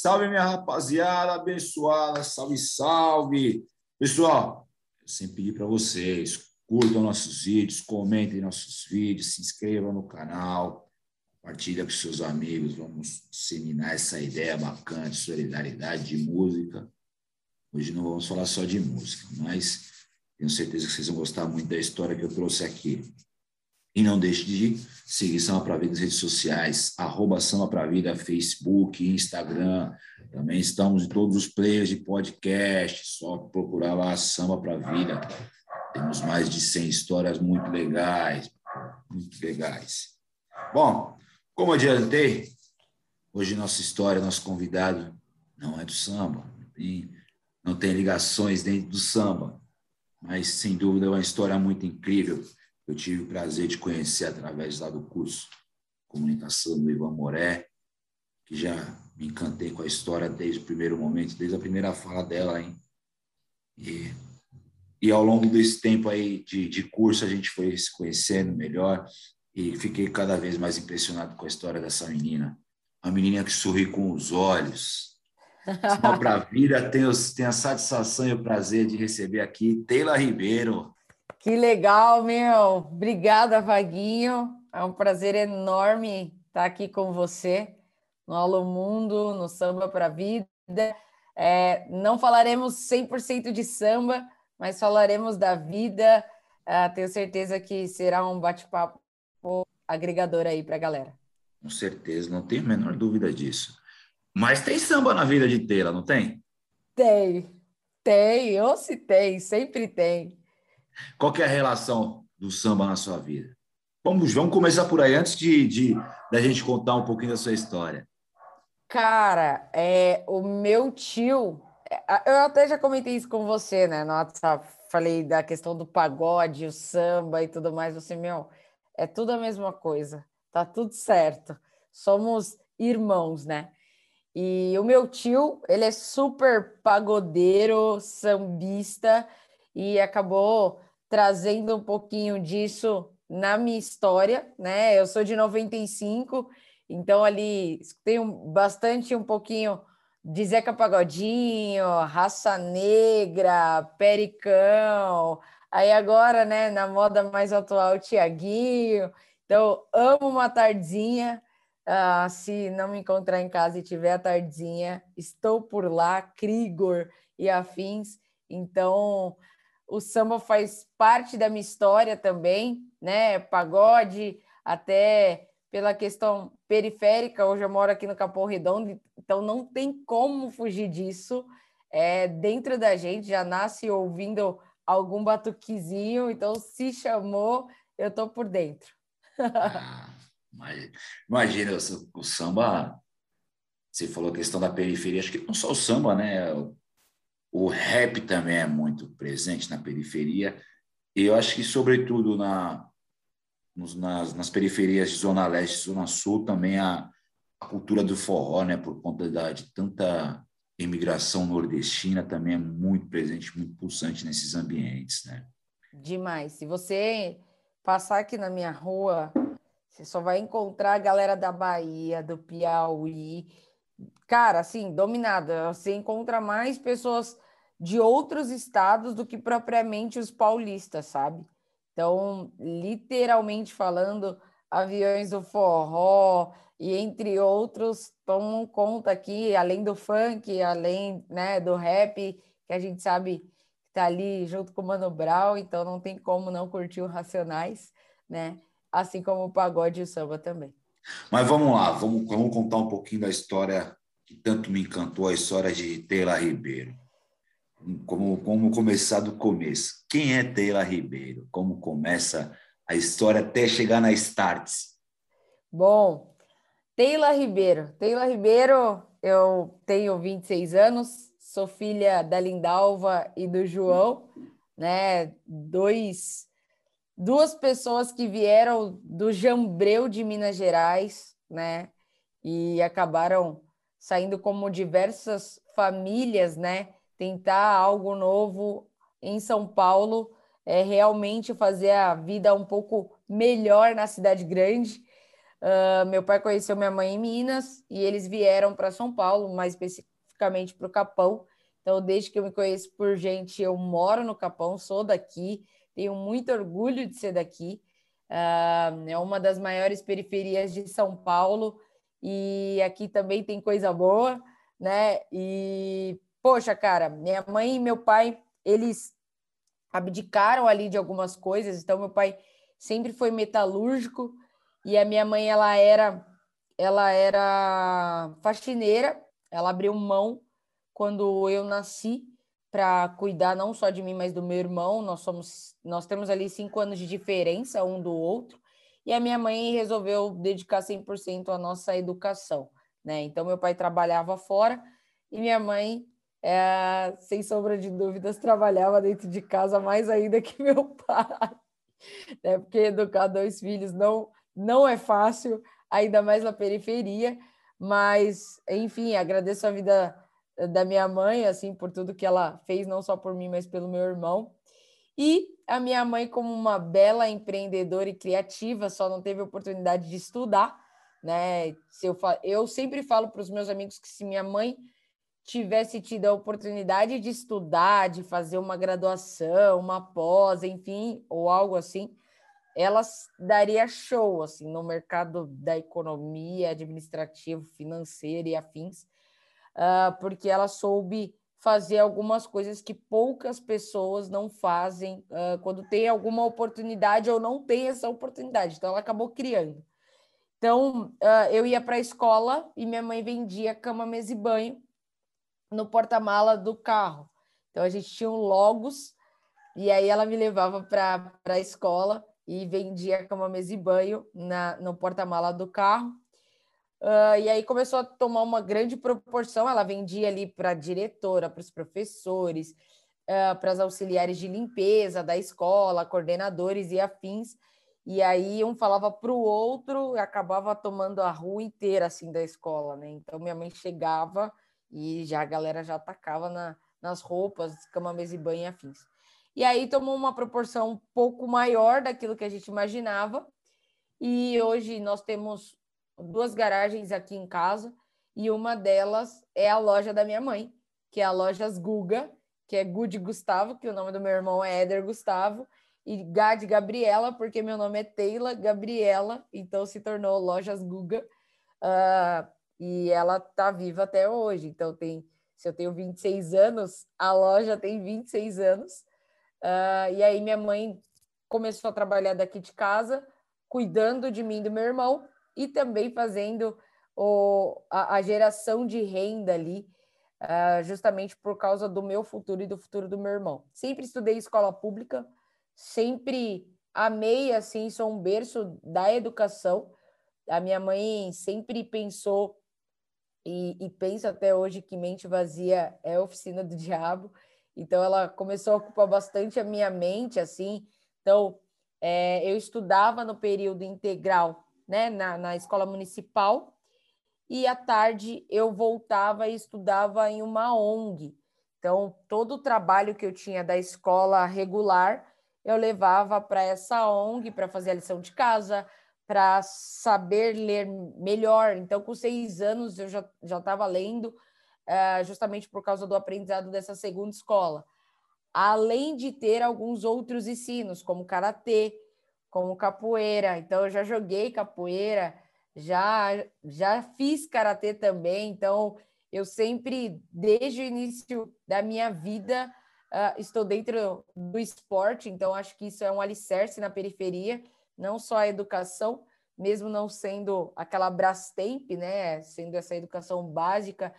salve, minha rapaziada abençoada, salve, salve. Pessoal, eu sempre pedi para vocês, curtam nossos vídeos, comentem nossos vídeos, se inscrevam no canal, compartilha com seus amigos, vamos disseminar essa ideia bacana de solidariedade, de música. Hoje não vamos falar só de música, mas tenho certeza que vocês vão gostar muito da história que eu trouxe aqui. E não deixe de seguir Samba Pra Vida nas redes sociais, arroba Samba Pra Vida, Facebook, Instagram. Também estamos em todos os players de podcast, só procurar lá Samba Pra Vida. Temos mais de 100 histórias muito legais, muito legais. Bom, como adiantei, hoje nossa história, nosso convidado não é do samba, e não tem ligações dentro do samba, mas sem dúvida é uma história muito incrível eu tive o prazer de conhecer através lá do curso Comunicação do Ivan Moré, que já me encantei com a história desde o primeiro momento, desde a primeira fala dela, hein? E, e ao longo desse tempo aí de, de curso, a gente foi se conhecendo melhor e fiquei cada vez mais impressionado com a história dessa menina. Uma menina que sorri com os olhos. Só para a vida, tenho, tenho a satisfação e o prazer de receber aqui Teila Ribeiro. Que legal, meu. Obrigada, Vaguinho. É um prazer enorme estar aqui com você no Alô Mundo, no Samba para a Vida. É, não falaremos 100% de samba, mas falaremos da vida. É, tenho certeza que será um bate-papo agregador aí para a galera. Com certeza, não tenho a menor dúvida disso. Mas tem samba na vida de Teila, não tem? Tem, tem, ou se tem, sempre tem. Qual é a relação do samba na sua vida? Vamos, vamos começar por aí, antes de, de da gente contar um pouquinho da sua história. Cara, é, o meu tio, é, eu até já comentei isso com você, né, no WhatsApp, falei da questão do pagode, o samba e tudo mais, você, meu, é tudo a mesma coisa, tá tudo certo, somos irmãos, né? E o meu tio, ele é super pagodeiro, sambista, e acabou trazendo um pouquinho disso na minha história, né? Eu sou de 95, então ali tenho bastante um pouquinho de Zeca Pagodinho, Raça Negra, Pericão, aí agora, né, na moda mais atual, Tiaguinho. Então, amo uma tardezinha. Uh, se não me encontrar em casa e tiver a tardezinha, estou por lá, Krigor e afins. Então, o samba faz parte da minha história também, né? Pagode, até pela questão periférica, hoje eu moro aqui no Capão Redondo, então não tem como fugir disso. É, dentro da gente já nasce ouvindo algum batuquizinho, então se chamou, eu tô por dentro. ah, imagina, o, samba, você falou a questão da periferia, acho que não só o samba, né? Rap também é muito presente na periferia. E eu acho que, sobretudo, na, nas, nas periferias de Zona Leste e Zona Sul, também a, a cultura do forró, né, por conta da, de tanta imigração nordestina, também é muito presente, muito pulsante nesses ambientes. Né? Demais. Se você passar aqui na minha rua, você só vai encontrar a galera da Bahia, do Piauí, cara, assim, dominada. Você encontra mais pessoas de outros estados do que propriamente os paulistas, sabe? Então, literalmente falando, aviões do forró e entre outros tomam conta aqui, além do funk, além né, do rap, que a gente sabe que tá ali junto com o Mano Brown, então não tem como não curtir o Racionais, né? Assim como o pagode e o samba também. Mas vamos lá, vamos, vamos contar um pouquinho da história que tanto me encantou, a história de Teila Ribeiro. Como, como começar do começo. Quem é Teila Ribeiro? Como começa a história até chegar na Starts? Bom, Teila Ribeiro. Teila Ribeiro, eu tenho 26 anos, sou filha da Lindalva e do João, né? Dois duas pessoas que vieram do Jambreu de Minas Gerais, né? E acabaram saindo como diversas famílias, né? Tentar algo novo em São Paulo, é realmente fazer a vida um pouco melhor na cidade grande. Uh, meu pai conheceu minha mãe em Minas e eles vieram para São Paulo, mais especificamente para o Capão. Então, desde que eu me conheço por gente, eu moro no Capão, sou daqui, tenho muito orgulho de ser daqui. Uh, é uma das maiores periferias de São Paulo e aqui também tem coisa boa, né? E, poxa, cara, minha mãe e meu pai, eles abdicaram ali de algumas coisas, então meu pai sempre foi metalúrgico, e a minha mãe, ela era, ela era faxineira, ela abriu mão quando eu nasci para cuidar não só de mim, mas do meu irmão. Nós somos, nós temos ali cinco anos de diferença um do outro. E a minha mãe resolveu dedicar 100% à nossa educação, né? Então meu pai trabalhava fora e minha mãe, é, sem sombra de dúvidas, trabalhava dentro de casa mais ainda que meu pai, né? Porque educar dois filhos não não é fácil, ainda mais na periferia, mas enfim, agradeço a vida da minha mãe, assim, por tudo que ela fez, não só por mim, mas pelo meu irmão. E a minha mãe, como uma bela empreendedora e criativa, só não teve oportunidade de estudar, né? Se eu, eu sempre falo para os meus amigos que se minha mãe tivesse tido a oportunidade de estudar, de fazer uma graduação, uma pós, enfim, ou algo assim, elas daria show assim no mercado da economia, administrativo, financeiro e afins, uh, porque ela soube fazer algumas coisas que poucas pessoas não fazem uh, quando tem alguma oportunidade ou não tem essa oportunidade. Então, ela acabou criando. Então, uh, eu ia para a escola e minha mãe vendia cama, mesa e banho no porta-mala do carro. Então, a gente tinha um Logos e aí ela me levava para a escola e vendia cama, mesa e banho na, no porta-mala do carro. Uh, e aí começou a tomar uma grande proporção. Ela vendia ali para a diretora, para os professores, uh, para as auxiliares de limpeza da escola, coordenadores e afins. E aí um falava para o outro e acabava tomando a rua inteira assim da escola, né? Então minha mãe chegava e já a galera já atacava na, nas roupas, cama, mesa e banho e afins. E aí tomou uma proporção um pouco maior daquilo que a gente imaginava. E hoje nós temos duas garagens aqui em casa e uma delas é a loja da minha mãe, que é a Lojas Guga, que é Good Gustavo, que o nome do meu irmão é Éder Gustavo, e Gad Gabriela, porque meu nome é Teila Gabriela, então se tornou Lojas Guga. Uh, e ela tá viva até hoje. Então tem, se eu tenho 26 anos, a loja tem 26 anos. Uh, e aí minha mãe começou a trabalhar daqui de casa, cuidando de mim e do meu irmão, e também fazendo o, a, a geração de renda ali, uh, justamente por causa do meu futuro e do futuro do meu irmão. Sempre estudei escola pública, sempre amei, assim, sou um berço da educação. A minha mãe sempre pensou e, e pensa até hoje que mente vazia é oficina do diabo. Então, ela começou a ocupar bastante a minha mente, assim. Então, é, eu estudava no período integral, né, na, na escola municipal, e à tarde eu voltava e estudava em uma ONG. Então, todo o trabalho que eu tinha da escola regular, eu levava para essa ONG para fazer a lição de casa, para saber ler melhor. Então, com seis anos, eu já estava lendo é, justamente por causa do aprendizado dessa segunda escola. Além de ter alguns outros ensinos, como karatê, como capoeira. Então, eu já joguei capoeira, já, já fiz karatê também. Então, eu sempre, desde o início da minha vida, uh, estou dentro do esporte. Então, acho que isso é um alicerce na periferia, não só a educação, mesmo não sendo aquela Brastemp, né, sendo essa educação básica,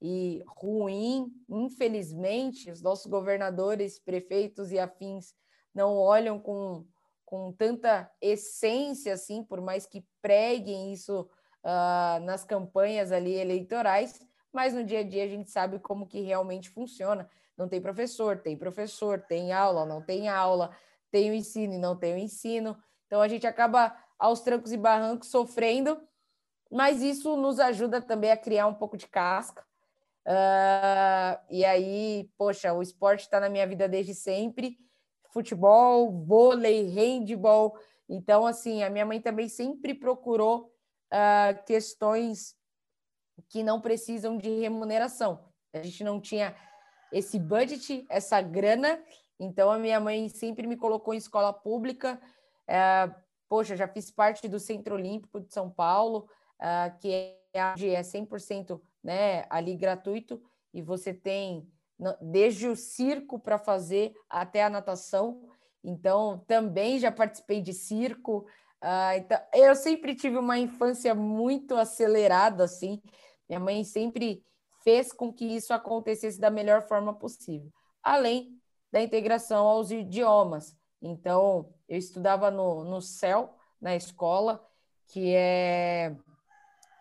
e ruim. Infelizmente, os nossos governadores, prefeitos e afins não olham com, com tanta essência, assim, por mais que preguem isso uh, nas campanhas ali eleitorais, mas no dia a dia a gente sabe como que realmente funciona. Não tem professor, tem professor, tem aula, não tem aula, tem o ensino e não tem o ensino. Então a gente acaba aos trancos e barrancos sofrendo, mas isso nos ajuda também a criar um pouco de casca, Uh, e aí, poxa, o esporte está na minha vida desde sempre. Futebol, vôlei, handball. Então, assim, a minha mãe também sempre procurou uh, questões que não precisam de remuneração. A gente não tinha esse budget, essa grana, então a minha mãe sempre me colocou em escola pública. Uh, poxa, já fiz parte do Centro Olímpico de São Paulo, uh, que é, é 100% né, ali gratuito, e você tem desde o circo para fazer até a natação. Então, também já participei de circo. Uh, então, eu sempre tive uma infância muito acelerada, assim. Minha mãe sempre fez com que isso acontecesse da melhor forma possível. Além da integração aos idiomas. Então, eu estudava no, no CEL, na escola, que é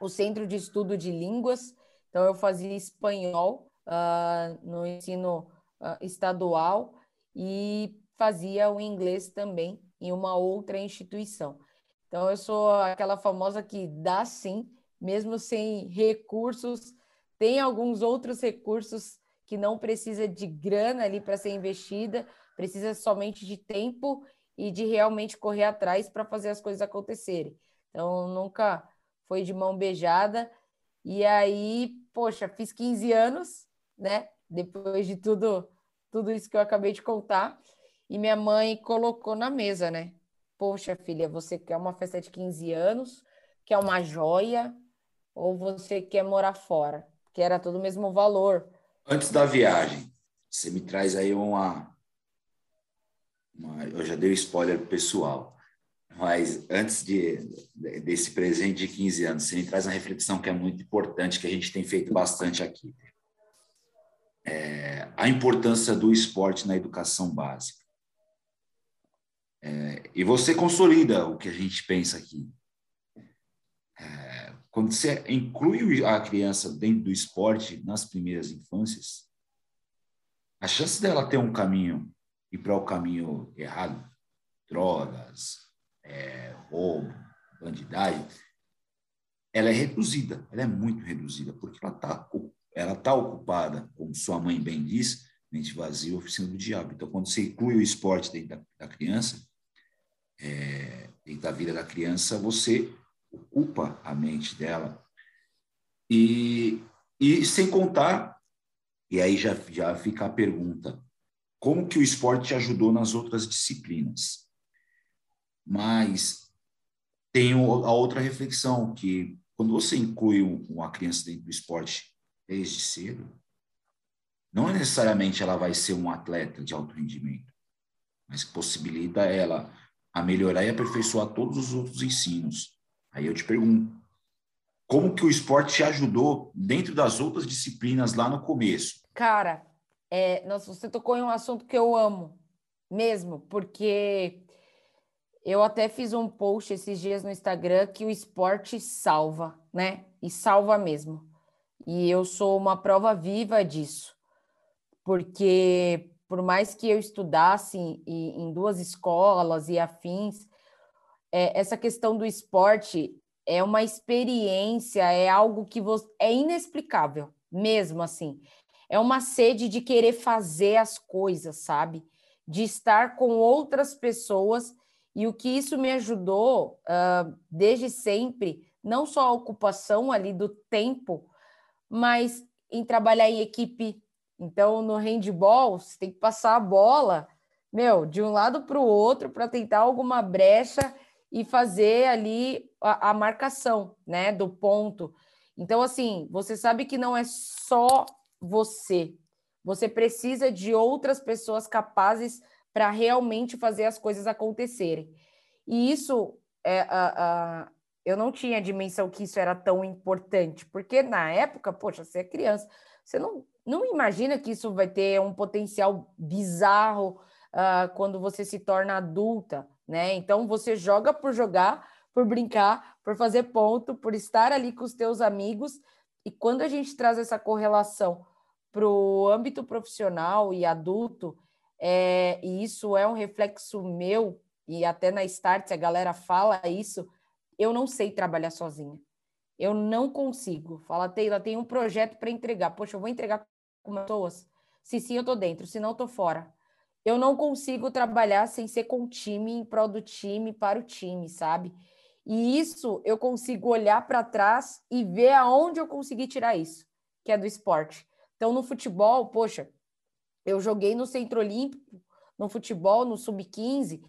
o Centro de Estudo de Línguas. Então, eu fazia espanhol uh, no ensino uh, estadual e fazia o inglês também em uma outra instituição. Então, eu sou aquela famosa que dá sim, mesmo sem recursos, tem alguns outros recursos que não precisa de grana ali para ser investida, precisa somente de tempo e de realmente correr atrás para fazer as coisas acontecerem. Então, nunca foi de mão beijada. E aí, poxa, fiz 15 anos, né? Depois de tudo, tudo isso que eu acabei de contar. E minha mãe colocou na mesa, né? Poxa, filha, você quer uma festa de 15 anos? Quer uma joia? Ou você quer morar fora? Que era todo o mesmo valor. Antes da viagem, você me traz aí uma, uma, eu já dei spoiler pessoal, mas antes de, desse presente de 15 anos, você me traz uma reflexão que é muito importante, que a gente tem feito bastante aqui. É, a importância do esporte na educação básica. É, e você consolida o que a gente pensa aqui. É, quando você inclui a criança dentro do esporte nas primeiras infâncias, a chance dela ter um caminho ir para o caminho errado, drogas, é, roubo, bandidagem, ela é reduzida, ela é muito reduzida, porque ela está ela tá ocupada, como sua mãe bem diz, mente vazia, oficina do diabo. Então, quando você inclui o esporte dentro da, da criança, é, dentro da vida da criança, você ocupa a mente dela. E, e sem contar, e aí já, já fica a pergunta, como que o esporte te ajudou nas outras disciplinas. Mas tem a outra reflexão, que quando você inclui uma criança dentro do esporte desde cedo, não necessariamente ela vai ser um atleta de alto rendimento, mas que possibilita ela a melhorar e aperfeiçoar todos os outros ensinos. Aí eu te pergunto, como que o esporte te ajudou dentro das outras disciplinas lá no começo? Cara, é, nossa, você tocou em um assunto que eu amo mesmo, porque eu até fiz um post esses dias no Instagram que o esporte salva, né? E salva mesmo. E eu sou uma prova viva disso. Porque por mais que eu estudasse em, duas escolas e afins, é, essa questão do esporte é uma experiência, é algo que você, é inexplicável, mesmo assim é uma sede de querer fazer as coisas, sabe? De estar com outras pessoas. E o que isso me ajudou uh, desde sempre, não só a ocupação ali do tempo, mas em trabalhar em equipe. Então, no handball, você tem que passar a bola, meu, de um lado para o outro para tentar alguma brecha e fazer ali a, a marcação, né, do ponto. Então, assim, você sabe que não é só você. Você precisa de outras pessoas capazes para realmente fazer as coisas acontecerem. E isso, é, a, a, eu não tinha dimensão que isso era tão importante, porque na época, poxa, você é criança, você não, não imagina que isso vai ter um potencial bizarro uh, quando você se torna adulta, né? Então você joga por jogar, por brincar, por fazer ponto, por estar ali com os teus amigos. E quando a gente traz essa correlação para o âmbito profissional e adulto, é, e isso é um reflexo meu, e até na Start a galera fala isso, eu não sei trabalhar sozinha. Eu não consigo. Fala, Teila, tem um projeto para entregar. Poxa, eu vou entregar com pessoas? Se sim, eu estou dentro, se não, estou fora. Eu não consigo trabalhar sem ser com o time, em prol do time, para o time, sabe? E isso eu consigo olhar para trás e ver aonde eu consegui tirar isso, que é do esporte. Então, no futebol, poxa, eu joguei no Centro Olímpico, no futebol, no Sub-15,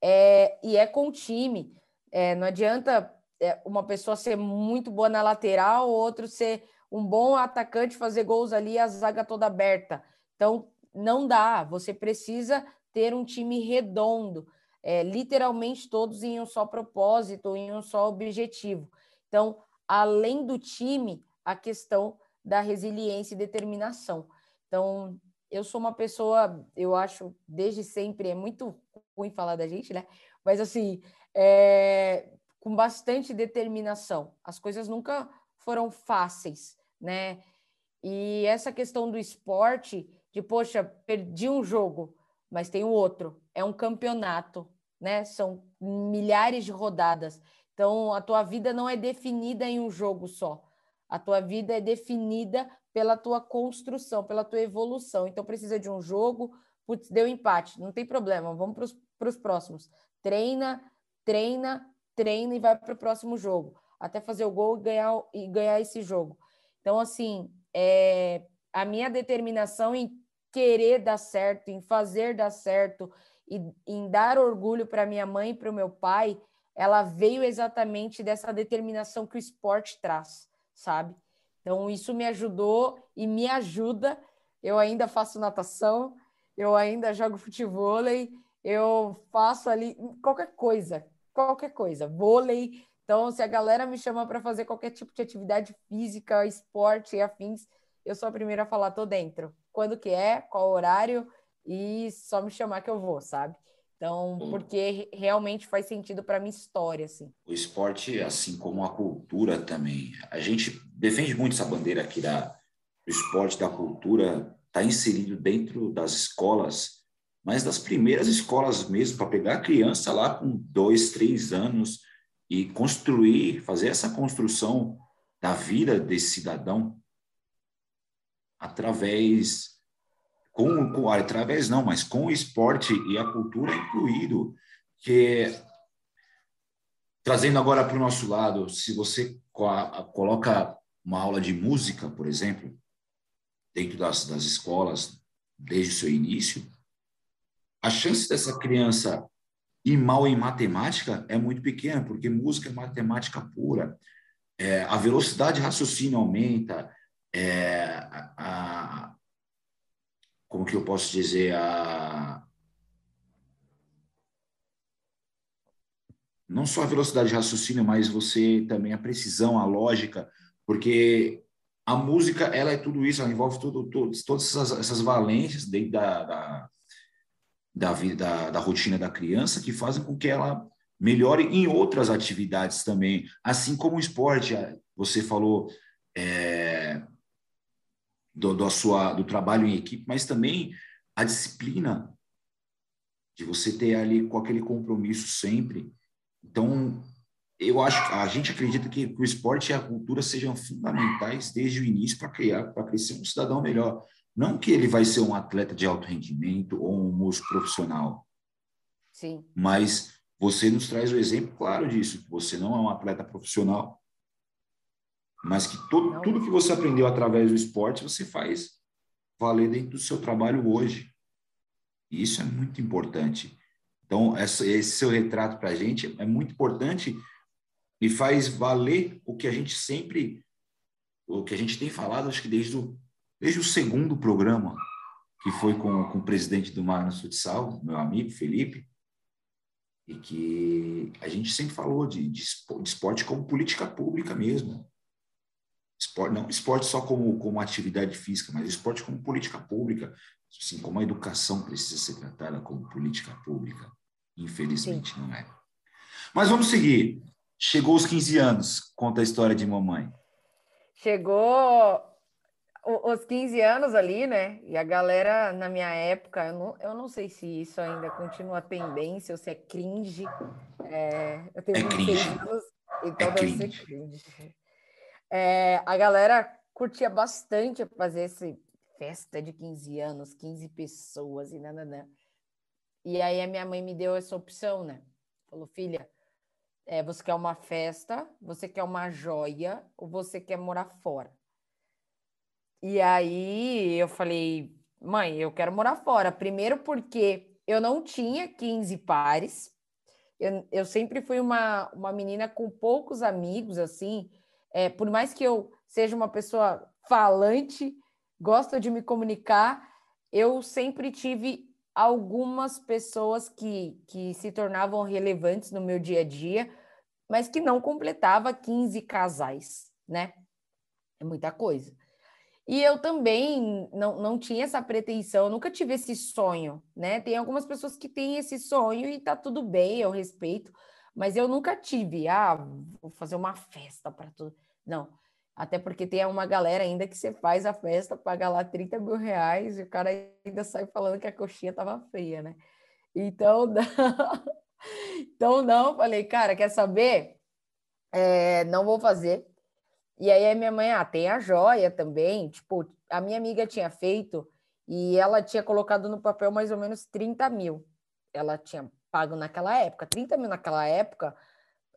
é, e é com time. É, não adianta é, uma pessoa ser muito boa na lateral, ou outro ser um bom atacante, fazer gols ali, a zaga toda aberta. Então, não dá. Você precisa ter um time redondo, é, literalmente todos em um só propósito, em um só objetivo. Então, além do time, a questão da resiliência e determinação. Então, eu sou uma pessoa, eu acho, desde sempre, é muito ruim falar da gente, né? Mas, assim, é, com bastante determinação. As coisas nunca foram fáceis, né? E essa questão do esporte, de, poxa, perdi um jogo, mas tem outro. É um campeonato, né? São milhares de rodadas. Então, a tua vida não é definida em um jogo só. A tua vida é definida pela tua construção, pela tua evolução. Então, precisa de um jogo, putz, deu empate, não tem problema, vamos para os próximos. Treina, treina, treina e vai para o próximo jogo, até fazer o gol e ganhar, e ganhar esse jogo. Então, assim, é, a minha determinação em querer dar certo, em fazer dar certo e em dar orgulho para minha mãe e para o meu pai, ela veio exatamente dessa determinação que o esporte traz, sabe? Então isso me ajudou e me ajuda. Eu ainda faço natação, eu ainda jogo futebol, eu faço ali qualquer coisa, qualquer coisa, vôlei. Então, se a galera me chama para fazer qualquer tipo de atividade física, esporte e afins, eu sou a primeira a falar, tô dentro. Quando que é, qual horário e só me chamar que eu vou, sabe? Então, porque realmente faz sentido para minha história, assim. O esporte, assim como a cultura também. A gente defende muito essa bandeira aqui da do esporte, da cultura, está inserido dentro das escolas, mas das primeiras escolas mesmo, para pegar a criança lá com dois, três anos e construir, fazer essa construção da vida desse cidadão através com, com através não, mas com o esporte e a cultura incluído, que trazendo agora para o nosso lado, se você coloca uma aula de música, por exemplo, dentro das, das escolas desde o seu início, a chance dessa criança ir mal em matemática é muito pequena, porque música é matemática pura. É, a velocidade de raciocínio aumenta, é, a, como que eu posso dizer, a não só a velocidade de raciocínio, mas você também a precisão, a lógica, porque a música, ela é tudo isso, ela envolve tudo, tudo todas essas, essas valências da, da, da, vida, da, rotina da criança que fazem com que ela melhore em outras atividades também, assim como o esporte. Você falou é, do, do, sua, do trabalho em equipe, mas também a disciplina de você ter ali com aquele compromisso sempre. Então, eu acho a gente acredita que, que o esporte e a cultura sejam fundamentais desde o início para criar, para crescer um cidadão melhor. Não que ele vai ser um atleta de alto rendimento ou um músico profissional. Sim. Mas você nos traz o exemplo claro disso. Você não é um atleta profissional, mas que todo, tudo que você aprendeu através do esporte você faz valer dentro do seu trabalho hoje. E isso é muito importante. Então, esse seu retrato para a gente é muito importante e faz valer o que a gente sempre, o que a gente tem falado, acho que desde o, desde o segundo programa, que foi com, com o presidente do Magnus Futsal, meu amigo Felipe, e que a gente sempre falou de, de, esporte como política pública mesmo. Esporte, não esporte só como, como atividade física, mas esporte como política pública, assim como a educação precisa ser tratada como política pública. Infelizmente Sim. não é. Mas vamos seguir. Chegou os 15 anos, conta a história de mamãe. Chegou os 15 anos ali, né? E a galera, na minha época, eu não, eu não sei se isso ainda continua tendência ou se é cringe. É, eu tenho é cringe. anos, então é deve cringe. ser cringe. É, a galera curtia bastante fazer essa festa de 15 anos, 15 pessoas e nada, E aí a minha mãe me deu essa opção, né? Falou, filha, É, você quer uma festa, você quer uma joia ou você quer morar fora? E aí eu falei, mãe, eu quero morar fora. Primeiro porque eu não tinha 15 pares. Eu, eu sempre fui uma, uma menina com poucos amigos, assim. É, por mais que eu seja uma pessoa falante, gosto de me comunicar, eu sempre tive algumas pessoas que, que se tornavam relevantes no meu dia a dia, mas que não completava 15 casais, né? É muita coisa. E eu também não, não tinha essa pretensão, nunca tive esse sonho, né? Tem algumas pessoas que têm esse sonho e tá tudo bem, eu respeito, mas eu nunca tive, ah, vou fazer uma festa para tudo. Não, até porque tem uma galera ainda que você faz a festa, paga lá 30 mil reais e o cara ainda sai falando que a coxinha tava feia, né? Então, não, então não, falei, cara, quer saber? É, não vou fazer, e aí a minha mãe, ah, tem a joia também. Tipo, a minha amiga tinha feito e ela tinha colocado no papel mais ou menos 30 mil. Ela tinha pago naquela época. 30 mil naquela época,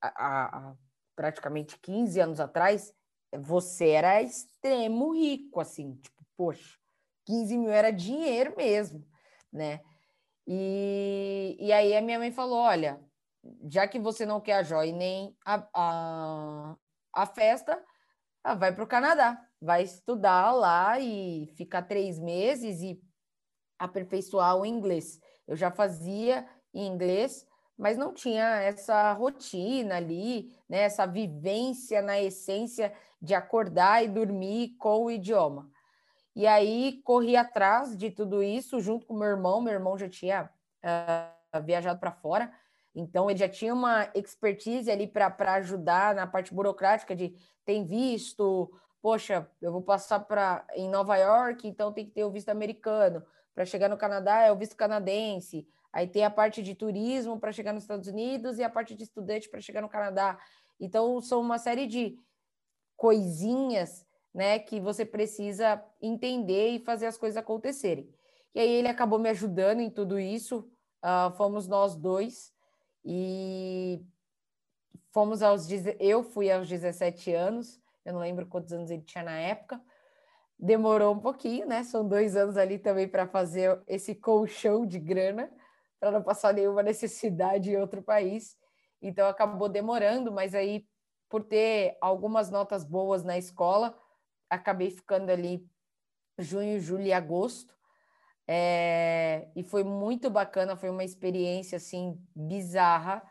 há, praticamente 15 anos atrás, você era extremo rico, assim. Tipo, poxa, 15 mil era dinheiro mesmo, né? E, e aí a minha mãe falou, olha, já que você não quer a joia nem a, a, a festa ah, vai para o Canadá, vai estudar lá e ficar três meses e aperfeiçoar o inglês. Eu já fazia inglês, mas não tinha essa rotina ali, né, essa vivência na essência de acordar e dormir com o idioma. E aí corri atrás de tudo isso junto com meu irmão. Meu irmão já tinha uh, viajado para fora, então ele já tinha uma expertise ali para ajudar na parte burocrática de tem visto, poxa, eu vou passar para em Nova York, então tem que ter o visto americano. Para chegar no Canadá é o visto canadense. Aí tem a parte de turismo para chegar nos Estados Unidos e a parte de estudante para chegar no Canadá. Então são uma série de coisinhas, né, que você precisa entender e fazer as coisas acontecerem. E aí ele acabou me ajudando em tudo isso. Uh, fomos nós dois e Fomos aos. Eu fui aos 17 anos, eu não lembro quantos anos ele tinha na época. Demorou um pouquinho, né? São dois anos ali também para fazer esse colchão de grana, para não passar nenhuma necessidade em outro país. Então acabou demorando, mas aí, por ter algumas notas boas na escola, acabei ficando ali junho, julho e agosto. É, e foi muito bacana, foi uma experiência assim bizarra,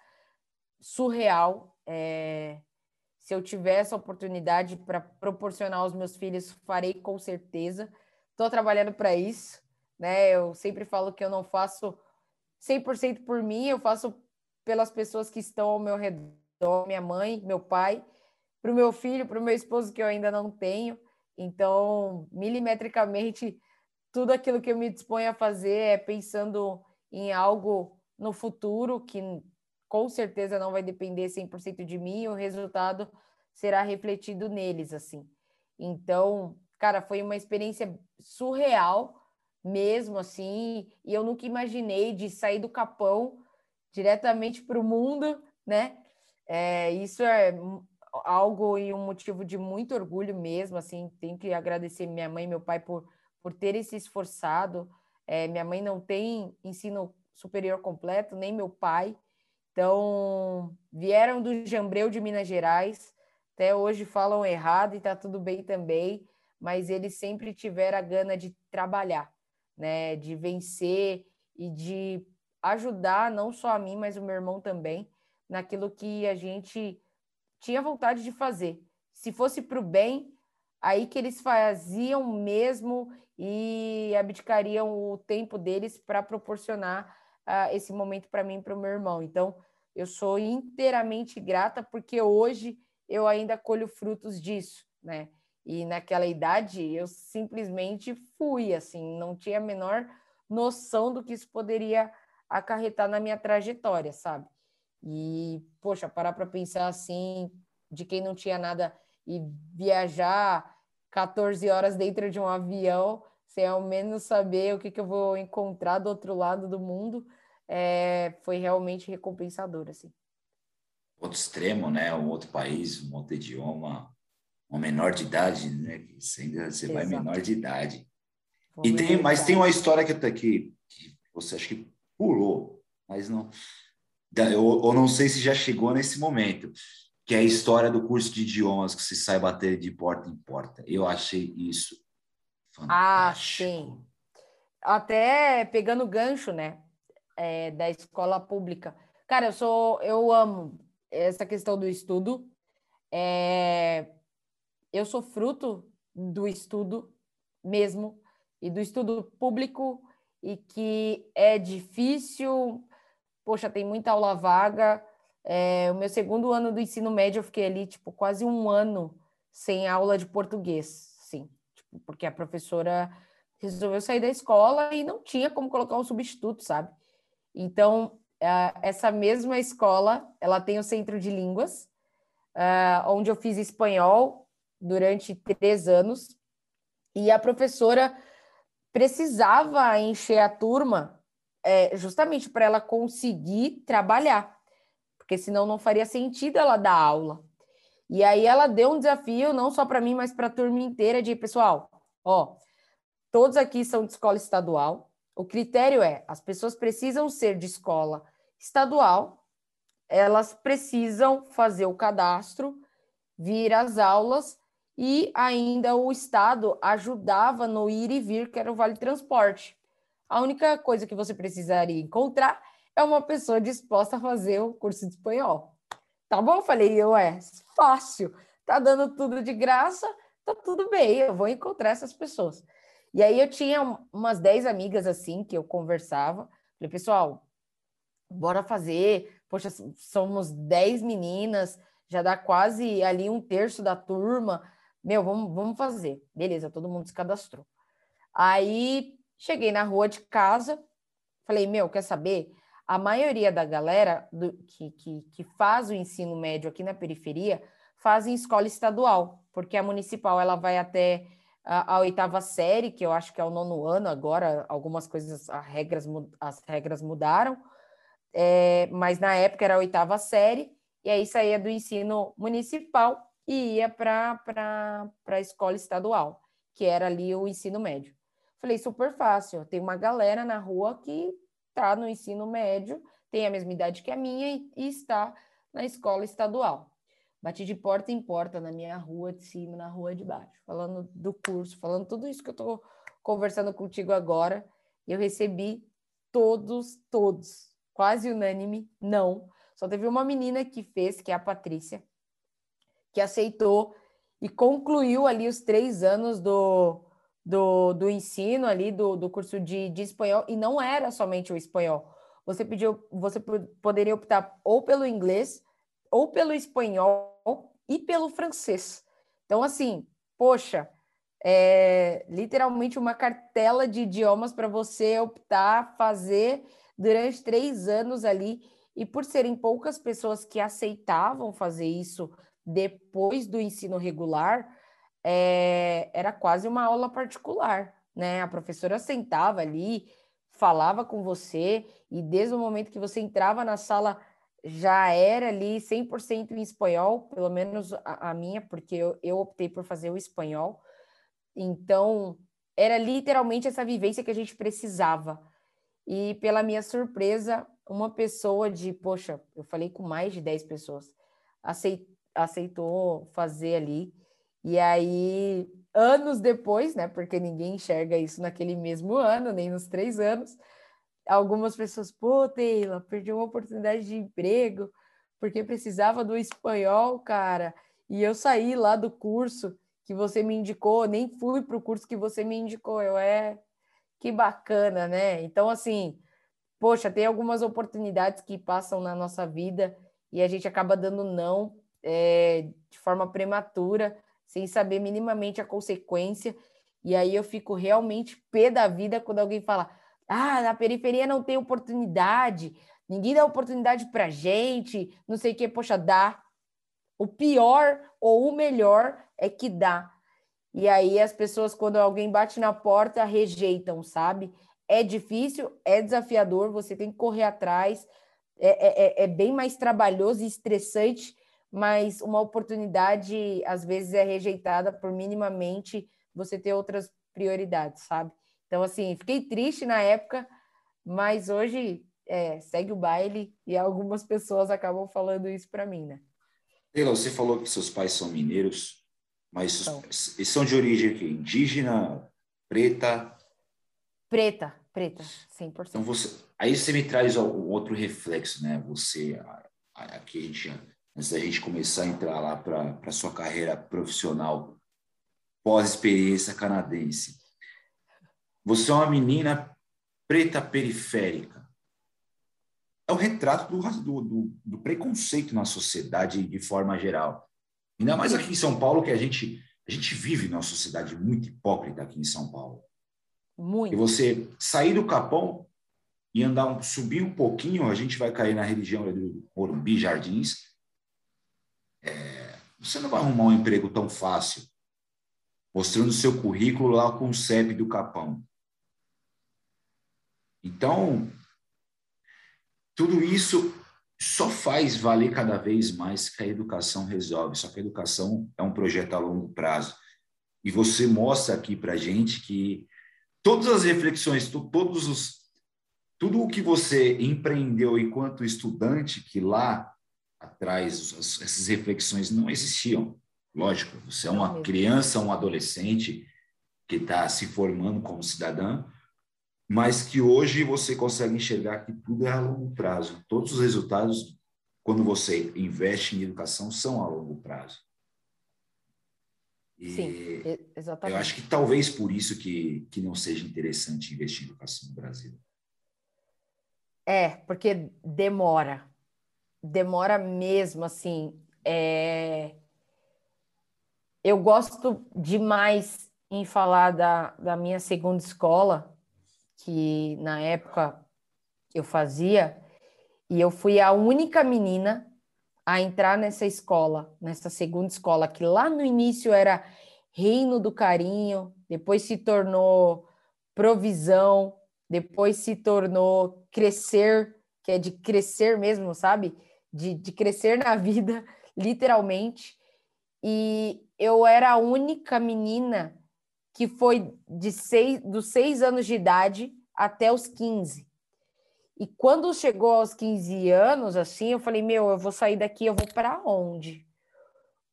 surreal, é, se eu tiver essa oportunidade para proporcionar aos meus filhos, farei com certeza. Estou trabalhando para isso, né? Eu sempre falo que eu não faço 100% por mim, eu faço pelas pessoas que estão ao meu redor, minha mãe, meu pai, para o meu filho, para o meu esposo que eu ainda não tenho. Então, milimetricamente, tudo aquilo que eu me disponho a fazer é pensando em algo no futuro que com certeza não vai depender 100% de mim, o resultado será refletido neles, assim. Então, cara, foi uma experiência surreal mesmo, assim, e eu nunca imaginei de sair do Capão diretamente para o mundo, né? É, isso é algo e um motivo de muito orgulho mesmo, assim, tenho que agradecer minha mãe e meu pai por, por terem se esforçado. É, minha mãe não tem ensino superior completo, nem meu pai, então, vieram do Jambreu de Minas Gerais, até hoje falam errado e está tudo bem também, mas eles sempre tiveram a gana de trabalhar, né, de vencer e de ajudar não só a mim, mas o meu irmão também, naquilo que a gente tinha vontade de fazer. Se fosse para o bem, aí que eles faziam mesmo e abdicariam o tempo deles para proporcionar uh, esse momento para mim e para o meu irmão. Então, eu sou inteiramente grata porque hoje eu ainda colho frutos disso, né? E naquela idade eu simplesmente fui, assim, não tinha a menor noção do que isso poderia acarretar na minha trajetória, sabe? E, poxa, parar para pensar assim, de quem não tinha nada e viajar 14 horas dentro de um avião, sem ao menos saber o que, que eu vou encontrar do outro lado do mundo, é, foi realmente recompensador, assim. outro extremo, né? Um outro país, um outro idioma, uma menor de idade, né? Você ainda você vai menor de idade. e tem, mas tem uma história que tô aqui que você acha que pulou, mas não. Eu, eu não sei se já chegou nesse momento, que é a história do curso de idiomas que você sai bater de porta em porta. Eu achei isso ah, fantástico. Ah, sim. Até pegando gancho, né? É, da escola pública. Cara, eu sou, eu amo essa questão do estudo. É, eu sou fruto do estudo mesmo e do estudo público e que é difícil. Poxa, tem muita aula vaga. É, o meu segundo ano do ensino médio eu fiquei ali tipo quase um ano sem aula de português, sim, tipo, porque a professora resolveu sair da escola e não tinha como colocar um substituto, sabe? Então essa mesma escola, ela tem o centro de línguas, onde eu fiz espanhol durante três anos, e a professora precisava encher a turma é, justamente para ela conseguir trabalhar, porque senão não faria sentido ela dar aula. E aí ela deu um desafio, não só para mim, mas para a turma inteira, de pessoal, ó, todos aqui são de escola estadual, o critério é: as pessoas precisam ser de escola estadual, elas precisam fazer o cadastro, vir às aulas e ainda o Estado ajudava no ir e vir, que era o Vale Transporte. A única coisa que você precisaria encontrar é uma pessoa disposta a fazer o curso de espanhol. Tá bom? Falei, eu é fácil, tá dando tudo de graça, tá tudo bem, eu vou encontrar essas pessoas. E aí eu tinha umas 10 amigas assim que eu conversava. Falei, pessoal, bora fazer. Poxa, somos 10 meninas, já dá quase ali um terço da turma. Meu, vamos, vamos fazer. Beleza, todo mundo se cadastrou. Aí cheguei na rua de casa, falei, meu, quer saber? A maioria da galera do, que, que, que faz o ensino médio aqui na periferia faz em escola estadual, porque a municipal ela vai até a, a, oitava série, que eu acho que é o nono ano agora, algumas coisas, as regras, as regras mudaram, é, mas na época era a oitava série, e aí saía do ensino municipal e ia para a escola estadual, que era ali o ensino médio. Falei, super fácil, tem uma galera na rua que está no ensino médio, tem a mesma idade que a minha e, e está na escola estadual. Bati de porta em porta na minha rua de cima, na rua de baixo, falando do curso, falando tudo isso que eu estou conversando contigo agora. Eu recebi todos, todos, quase unânime, não. Só teve uma menina que fez, que é a Patrícia, que aceitou e concluiu ali os três anos do, do, do ensino ali, do, do curso de, de espanhol, e não era somente o espanhol. Você pediu, você poderia optar ou pelo inglês ou pelo espanhol e pelo francês. Então, assim, poxa, é literalmente uma cartela de idiomas para você optar, fazer durante três anos ali. E por serem poucas pessoas que aceitavam fazer isso depois do ensino regular, é, era quase uma aula particular, né? A professora sentava ali, falava com você, e desde o momento que você entrava na sala já era ali 100% em espanhol, pelo menos a, a minha, porque eu, eu, optei por fazer o espanhol. Então, era literalmente essa vivência que a gente precisava. E, pela minha surpresa, uma pessoa de, poxa, eu falei com mais de 10 pessoas, aceitou fazer ali. E aí, anos depois, né, porque ninguém enxerga isso naquele mesmo ano, nem nos três anos, algumas pessoas, pô, Taylor, perdi uma oportunidade de emprego porque precisava do espanhol, cara. E eu saí lá do curso que você me indicou, nem fui para o curso que você me indicou. Eu é que bacana, né? Então, assim, poxa, tem algumas oportunidades que passam na nossa vida e a gente acaba dando não é, de forma prematura, sem saber minimamente a consequência. E aí eu fico realmente pé da vida quando alguém fala ah, na periferia não tem oportunidade, ninguém dá oportunidade para gente, não sei o que, poxa, dá. O pior ou o melhor é que dá. E aí as pessoas, quando alguém bate na porta, rejeitam, sabe? É difícil, é desafiador, você tem que correr atrás, é, é, é bem mais trabalhoso e estressante, mas uma oportunidade às vezes é rejeitada por minimamente você ter outras prioridades, sabe? Então, assim, fiquei triste na época, mas hoje é, segue o baile e algumas pessoas acabam falando isso para mim, né? Leila, você falou que seus pais são mineiros, mas então. eles são de origem indígena, preta? Preta, preta, 100%. Então você, aí você me traz um outro reflexo, né? Você, aqui a gente, antes da gente começar a entrar lá para a sua carreira profissional pós-experiência canadense. Você é uma menina preta periférica. É o retrato do, do, do, preconceito na sociedade de forma geral. Ainda mais aqui em São Paulo, que a gente, a gente vive numa sociedade muito hipócrita aqui em São Paulo. Muito. E você sair do Capão e andar um, subir um pouquinho, a gente vai cair na religião do Morumbi, Jardins. É, você não vai arrumar um emprego tão fácil mostrando seu currículo lá com o CEP do Capão. Então, tudo isso só faz valer cada vez mais que a educação resolve. Só que a educação é um projeto a longo prazo. E você mostra aqui para gente que todas as reflexões, todos os, tudo o que você empreendeu enquanto estudante, que lá atrás essas reflexões não existiam. Lógico, você é uma criança, um adolescente que está se formando como cidadã, mas que hoje você consegue enxergar que tudo é a longo prazo. Todos os resultados, quando você investe em educação, são a longo prazo. E Sim, exatamente. Eu acho que talvez por isso que, que não seja interessante investir em educação no Brasil. É, porque demora. Demora mesmo, assim. É... Eu gosto demais em falar da, da minha segunda escola, que na época eu fazia, e eu fui a única menina a entrar nessa escola, nessa segunda escola, que lá no início era Reino do Carinho, depois se tornou Provisão, depois se tornou Crescer, que é de crescer mesmo, sabe? De, de crescer na vida, literalmente. E eu era a única menina que foi de seis, dos seis anos de idade até os 15. E quando chegou aos 15 anos, assim, eu falei, meu, eu vou sair daqui, eu vou para onde?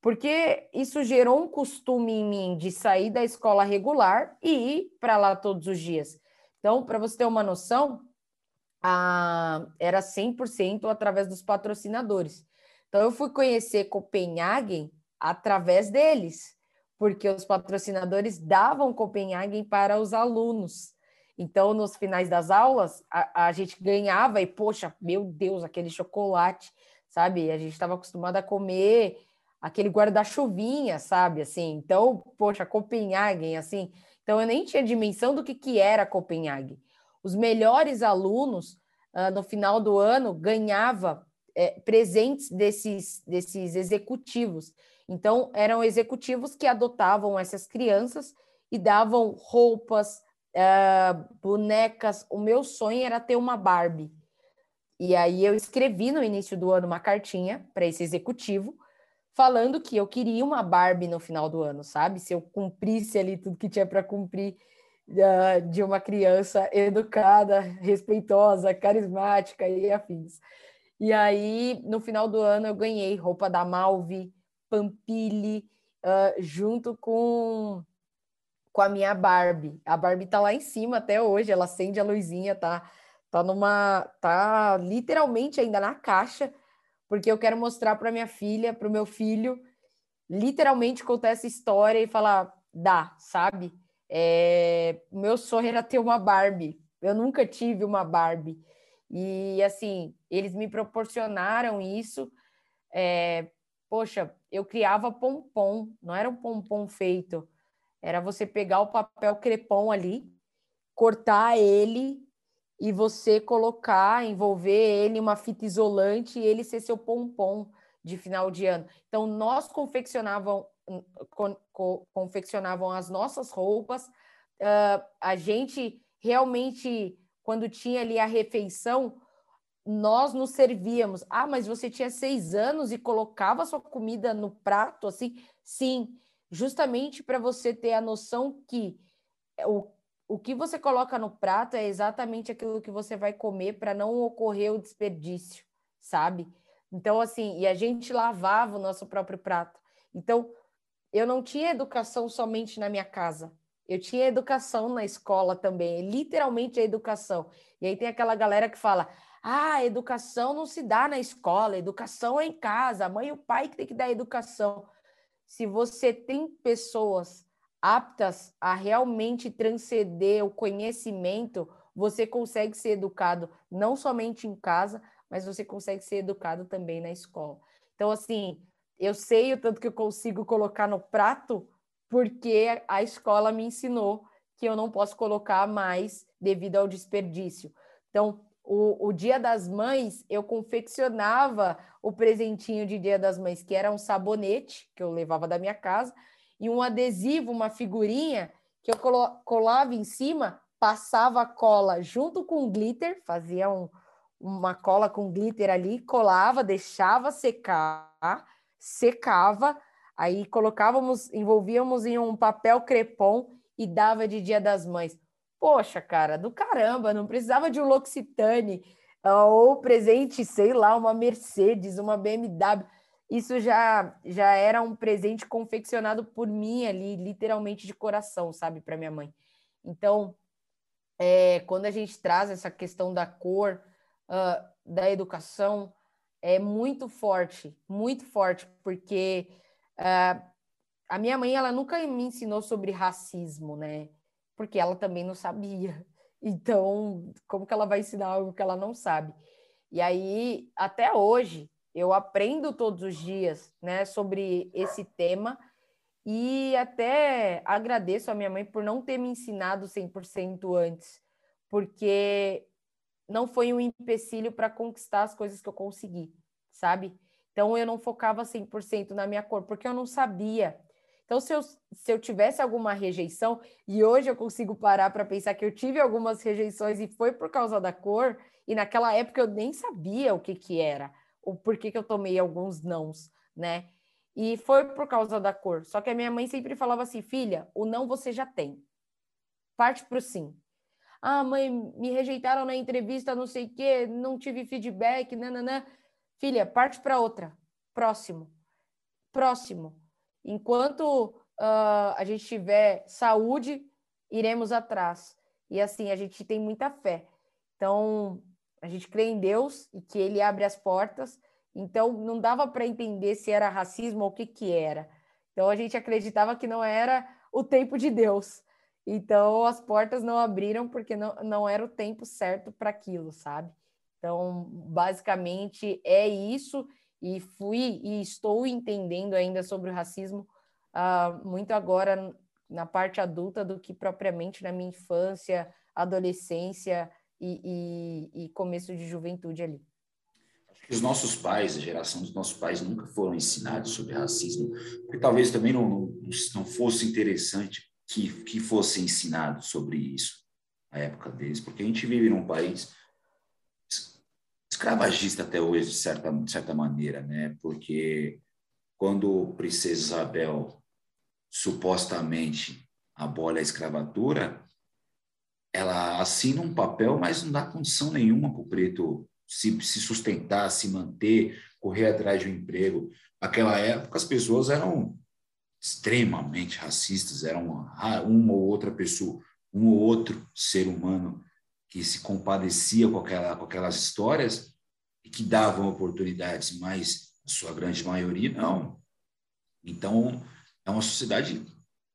Porque isso gerou um costume em mim de sair da escola regular e ir para lá todos os dias. Então, para você ter uma noção, a... era 100% através dos patrocinadores. Então, eu fui conhecer Copenhagen através deles porque os patrocinadores davam Copenhagen para os alunos. Então, nos finais das aulas, a, a gente ganhava e, poxa, meu Deus, aquele chocolate, sabe? A gente estava acostumado a comer aquele guarda-chuvinha, sabe? Assim, então, poxa, Copenhagen, assim. Então, eu nem tinha dimensão do que, que era Copenhagen. Os melhores alunos, uh, no final do ano, ganhava é, presentes desses, desses executivos. Então, eram executivos que adotavam essas crianças e davam roupas, uh, bonecas. O meu sonho era ter uma Barbie. E aí eu escrevi no início do ano uma cartinha para esse executivo, falando que eu queria uma Barbie no final do ano, sabe? Se eu cumprisse ali tudo que tinha para cumprir de uma criança educada, respeitosa, carismática e afins. E aí, no final do ano, eu ganhei roupa da Malve, Pampili, uh, junto com, com a minha Barbie. A Barbie tá lá em cima até hoje, ela acende a luzinha, tá? Tá numa. tá literalmente ainda na caixa, porque eu quero mostrar para minha filha, para o meu filho, literalmente contar essa história e falar, dá, sabe? É, meu sonho era ter uma Barbie. Eu nunca tive uma Barbie. E assim, eles me proporcionaram isso. É, poxa, eu criava pompom, não era um pompom feito, era você pegar o papel crepom ali, cortar ele e você colocar, envolver ele em uma fita isolante e ele ser seu pompom de final de ano. Então, nós confeccionavam, con, con, confeccionavam as nossas roupas, uh, a gente realmente, quando tinha ali a refeição, nós nos servíamos. Ah, mas você tinha seis anos e colocava sua comida no prato assim? Sim, justamente para você ter a noção que o, o que você coloca no prato é exatamente aquilo que você vai comer para não ocorrer o desperdício, sabe? Então, assim, e a gente lavava o nosso próprio prato. Então, eu não tinha educação somente na minha casa. Eu tinha educação na escola também, literalmente a educação. E aí tem aquela galera que fala: ah, educação não se dá na escola, educação é em casa, a mãe e o pai que tem que dar educação. Se você tem pessoas aptas a realmente transcender o conhecimento, você consegue ser educado não somente em casa, mas você consegue ser educado também na escola. Então, assim, eu sei o tanto que eu consigo colocar no prato, porque a escola me ensinou que eu não posso colocar mais devido ao desperdício. Então, o, o Dia das Mães, eu confeccionava o presentinho de Dia das Mães, que era um sabonete que eu levava da minha casa, e um adesivo, uma figurinha que eu colava em cima, passava cola junto com glitter, fazia um, uma cola com glitter ali, colava, deixava secar, secava, aí colocávamos, envolvíamos em um papel crepom e dava de Dia das Mães. Poxa, cara, do caramba, não precisava de um L'Occitane ah, ou presente, sei lá, uma Mercedes, uma BMW. Isso já já era um presente confeccionado por mim ali, literalmente de coração, sabe, para minha mãe. Então, é, quando a gente traz essa questão da cor, uh, da educação, é muito forte, muito forte, porque uh, a minha mãe ela nunca me ensinou sobre racismo, né? porque ela também não sabia. Então, como que ela vai ensinar algo que ela não sabe? E aí, até hoje, eu aprendo todos os dias, né, sobre esse tema e até agradeço a minha mãe por não ter me ensinado 100% antes, porque não foi um empecilho para conquistar as coisas que eu consegui, sabe? Então eu não focava 100% na minha cor, porque eu não sabia. Então, se eu, se eu tivesse alguma rejeição, e hoje eu consigo parar para pensar que eu tive algumas rejeições e foi por causa da cor, e naquela época eu nem sabia o que, que era, ou por que, que eu tomei alguns nãos, né? E foi por causa da cor. Só que a minha mãe sempre falava assim: filha, o não você já tem. Parte para o sim. Ah, mãe, me rejeitaram na entrevista, não sei o quê, não tive feedback, nananã. Filha, parte para outra. Próximo. Próximo. Enquanto uh, a gente tiver saúde, iremos atrás. E assim, a gente tem muita fé. Então, a gente crê em Deus e que Ele abre as portas. Então, não dava para entender se era racismo ou o que, que era. Então, a gente acreditava que não era o tempo de Deus. Então, as portas não abriram porque não, não era o tempo certo para aquilo, sabe? Então, basicamente é isso e fui e estou entendendo ainda sobre o racismo uh, muito agora na parte adulta do que propriamente na minha infância, adolescência e, e, e começo de juventude ali. Os nossos pais, a geração dos nossos pais, nunca foram ensinados sobre racismo, porque talvez também não, não, não fosse interessante que, que fosse ensinado sobre isso na época deles, porque a gente vive num país escravagista até hoje, de certa, de certa maneira, né? Porque quando Princesa Isabel supostamente abole a escravatura, ela assina um papel, mas não dá condição nenhuma para o preto se, se sustentar, se manter, correr atrás de um emprego. Naquela época, as pessoas eram extremamente racistas, eram uma, uma ou outra pessoa, um ou outro ser humano que se compadecia com, aquela, com aquelas histórias e que davam oportunidades, mas a sua grande maioria não. Então, é uma sociedade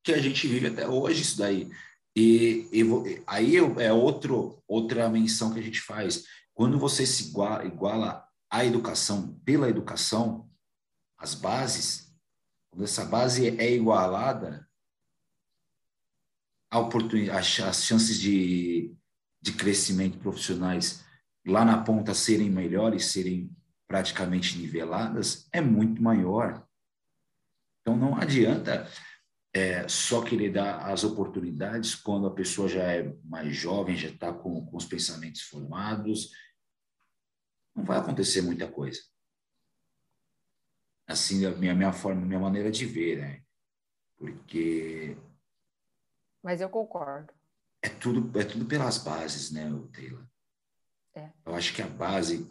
que a gente vive até hoje, isso daí. E, e aí é outro, outra menção que a gente faz. Quando você se iguala, iguala à educação pela educação, as bases, quando essa base é igualada, a as chances de de crescimento profissionais lá na ponta serem melhores, serem praticamente niveladas, é muito maior. Então, não adianta é, só querer dar as oportunidades quando a pessoa já é mais jovem, já está com, com os pensamentos formados. não vai acontecer muita coisa assim, a minha, minha forma, minha maneira de ver, né? Porque... Mas eu concordo. É tudo, é tudo pelas bases, né, Taylor? É. Eu acho que a base,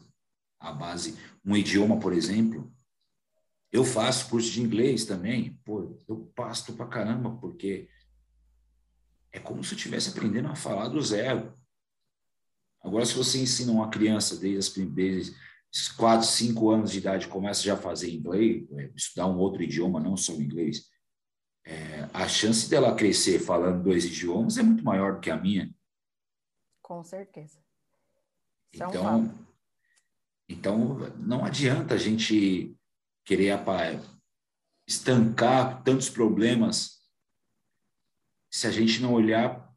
a base, um idioma, por exemplo, eu faço curso de inglês também, pô, eu pasto pra caramba, porque é como se eu estivesse aprendendo a falar do zero. Agora, se você ensina uma criança desde, as, primeiras 4, 5 anos de idade começa já a fazer inglês, é, estudar um outro idioma, não só o inglês, é, a chance dela crescer falando dois idiomas é muito maior do que a minha. Com certeza. É então, então, não adianta a gente querer apa, estancar tantos problemas se a gente não olhar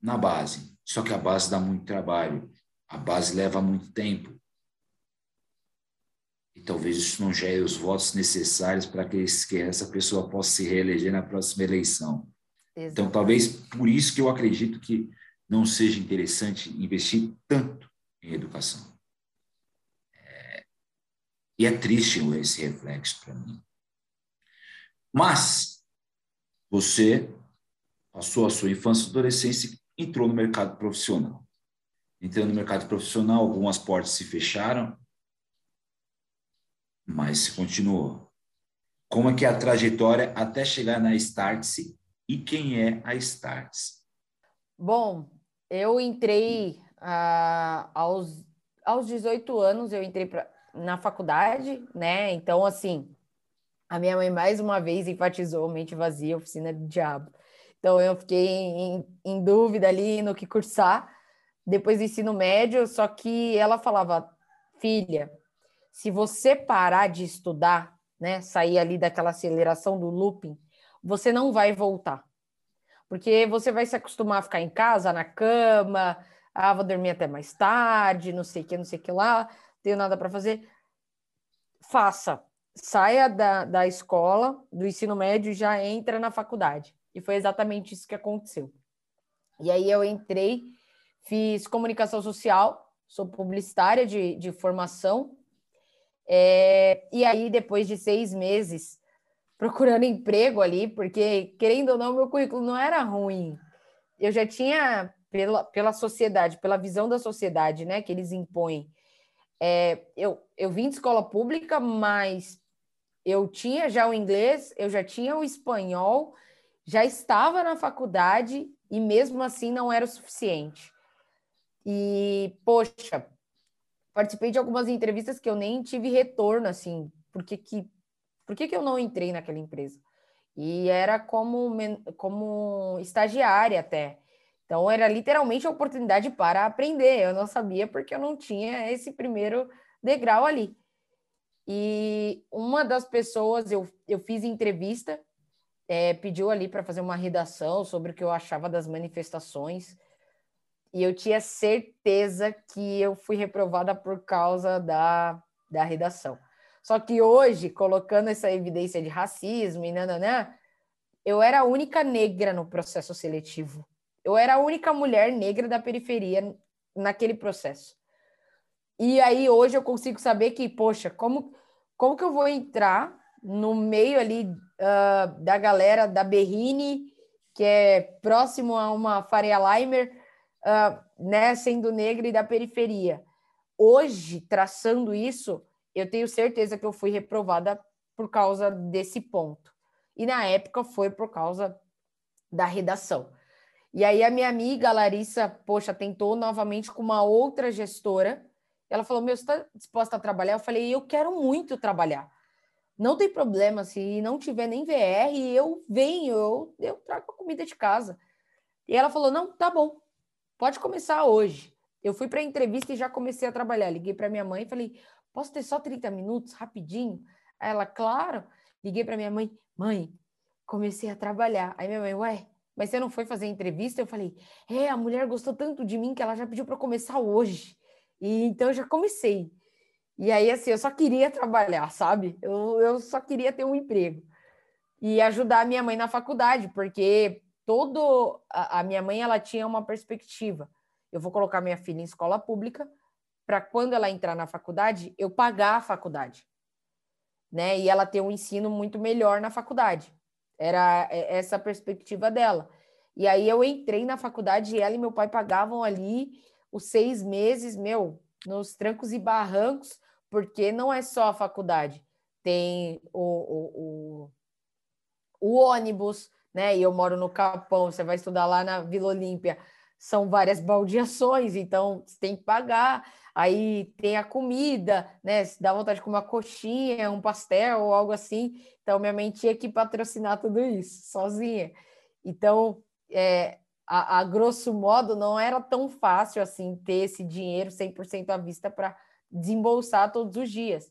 na base. Só que a base dá muito trabalho, a base leva muito tempo. E talvez isso não gere os votos necessários para que, que essa pessoa possa se reeleger na próxima eleição. Exatamente. Então, talvez por isso que eu acredito que não seja interessante investir tanto em educação. É, e é triste esse reflexo para mim. Mas você passou a sua infância e adolescência entrou no mercado profissional. Entrando no mercado profissional, algumas portas se fecharam, mas continuou. Como é que é a trajetória até chegar na Startse e quem é a Startse? Bom, eu entrei ah, aos, aos 18 anos, eu entrei pra, na faculdade, né? Então, assim, a minha mãe mais uma vez enfatizou mente vazia, oficina do diabo. Então eu fiquei em, em dúvida ali no que cursar depois do ensino médio, só que ela falava, filha, se você parar de estudar, né, sair ali daquela aceleração do looping, você não vai voltar. Porque você vai se acostumar a ficar em casa, na cama, ah, vou dormir até mais tarde, não sei o que, não sei o que lá, tenho nada para fazer. Faça, saia da, da escola, do ensino médio já entra na faculdade. E foi exatamente isso que aconteceu. E aí eu entrei, fiz comunicação social, sou publicitária de, de formação. É, e aí, depois de seis meses procurando emprego ali, porque, querendo ou não, meu currículo não era ruim. Eu já tinha, pela, pela sociedade, pela visão da sociedade, né, que eles impõem. É, eu, eu vim de escola pública, mas eu tinha já o inglês, eu já tinha o espanhol, já estava na faculdade e mesmo assim não era o suficiente. E, poxa, participei de algumas entrevistas que eu nem tive retorno, assim, porque que, por que, que eu não entrei naquela empresa? E era como, como estagiária até. Então, era literalmente a oportunidade para aprender. Eu não sabia porque eu não tinha esse primeiro degrau ali. E uma das pessoas, eu, eu fiz entrevista é, pediu ali para fazer uma redação sobre o que eu achava das manifestações. E eu tinha certeza que eu fui reprovada por causa da, da redação. Só que hoje, colocando essa evidência de racismo e nananã, eu era a única negra no processo seletivo. Eu era a única mulher negra da periferia naquele processo. E aí hoje eu consigo saber que, poxa, como, como que eu vou entrar no meio ali uh, da galera da Berrine, que é próximo a uma Faria Limer, uh, né, sendo negra e da periferia. Hoje, traçando isso, eu tenho certeza que eu fui reprovada por causa desse ponto. E na época foi por causa da redação. E aí a minha amiga Larissa, poxa, tentou novamente com uma outra gestora. Ela falou: "Meu, você está disposta a trabalhar?" Eu falei: "Eu quero muito trabalhar." Não tem problema, se não tiver nem VR, eu venho, eu, eu trago a comida de casa. E ela falou: não, tá bom, pode começar hoje. Eu fui para a entrevista e já comecei a trabalhar. Liguei para minha mãe e falei: posso ter só 30 minutos, rapidinho? Ela, claro. Liguei para minha mãe: mãe, comecei a trabalhar. Aí minha mãe, ué, mas você não foi fazer entrevista? Eu falei: é, a mulher gostou tanto de mim que ela já pediu para começar hoje. E então eu já comecei. E aí, assim, eu só queria trabalhar, sabe? Eu, eu só queria ter um emprego. E ajudar a minha mãe na faculdade, porque todo... A, a minha mãe, ela tinha uma perspectiva. Eu vou colocar minha filha em escola pública para quando ela entrar na faculdade, eu pagar a faculdade, né? E ela ter um ensino muito melhor na faculdade. Era é, essa a perspectiva dela. E aí eu entrei na faculdade e ela e meu pai pagavam ali os seis meses, meu, nos trancos e barrancos, porque não é só a faculdade, tem o, o, o, o ônibus, né? E eu moro no Capão, você vai estudar lá na Vila Olímpia, são várias baldeações, então você tem que pagar. Aí tem a comida, né? Se dá vontade de comer uma coxinha, um pastel ou algo assim. Então, minha mãe tinha que patrocinar tudo isso sozinha. Então, é, a, a, grosso modo, não era tão fácil assim ter esse dinheiro 100% à vista para desembolsar todos os dias.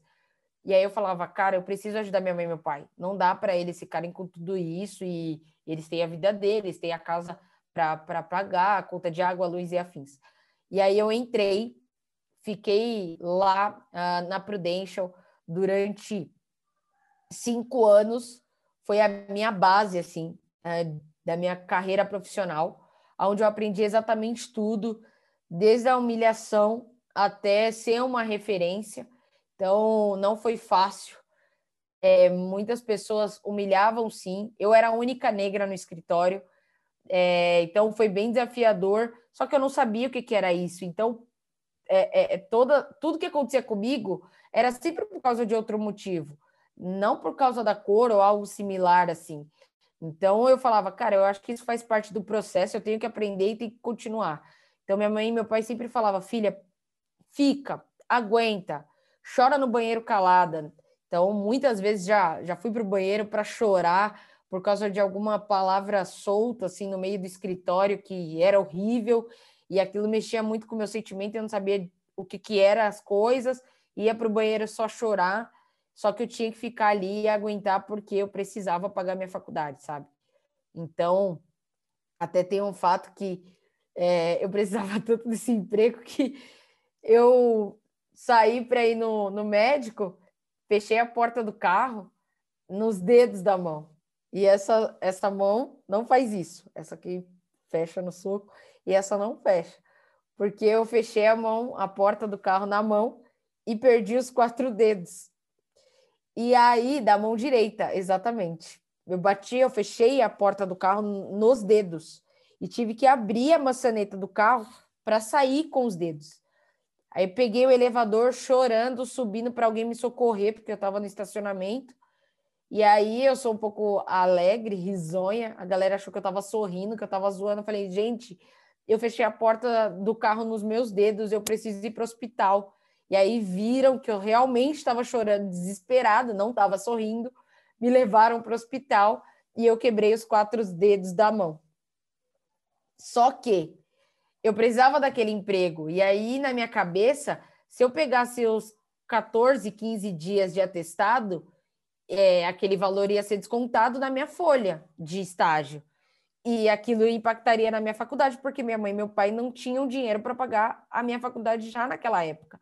E aí eu falava, cara, eu preciso ajudar minha mãe e meu pai. Não dá para eles ficarem com tudo isso e eles têm a vida deles, têm a casa para pagar, a conta de água, luz e afins. E aí eu entrei, fiquei lá uh, na Prudential durante cinco anos. Foi a minha base, assim, uh, da minha carreira profissional onde eu aprendi exatamente tudo, desde a humilhação até ser uma referência. Então, não foi fácil. É, muitas pessoas humilhavam, sim. Eu era a única negra no escritório, é, então foi bem desafiador. Só que eu não sabia o que, que era isso. Então, é, é, é toda, tudo que acontecia comigo era sempre por causa de outro motivo, não por causa da cor ou algo similar assim. Então eu falava, cara, eu acho que isso faz parte do processo, eu tenho que aprender e tenho que continuar. Então minha mãe e meu pai sempre falava, filha, fica, aguenta, chora no banheiro calada. Então muitas vezes já já fui para o banheiro para chorar por causa de alguma palavra solta assim no meio do escritório que era horrível e aquilo mexia muito com o meu sentimento, eu não sabia o que que eram as coisas, ia para o banheiro só chorar só que eu tinha que ficar ali e aguentar porque eu precisava pagar minha faculdade, sabe? Então, até tem um fato que é, eu precisava tanto desse emprego que eu saí para ir no, no médico, fechei a porta do carro nos dedos da mão. E essa, essa mão não faz isso. Essa aqui fecha no soco e essa não fecha. Porque eu fechei a mão, a porta do carro na mão e perdi os quatro dedos. E aí, da mão direita, exatamente. Eu bati, eu fechei a porta do carro nos dedos e tive que abrir a maçaneta do carro para sair com os dedos. Aí peguei o elevador chorando, subindo para alguém me socorrer, porque eu estava no estacionamento. E aí eu sou um pouco alegre, risonha. A galera achou que eu estava sorrindo, que eu estava zoando. Eu falei, gente, eu fechei a porta do carro nos meus dedos, eu preciso ir para o hospital. E aí viram que eu realmente estava chorando, desesperada, não estava sorrindo, me levaram para o hospital e eu quebrei os quatro dedos da mão. Só que eu precisava daquele emprego. E aí, na minha cabeça, se eu pegasse os 14, 15 dias de atestado, é, aquele valor ia ser descontado na minha folha de estágio. E aquilo impactaria na minha faculdade, porque minha mãe e meu pai não tinham dinheiro para pagar a minha faculdade já naquela época.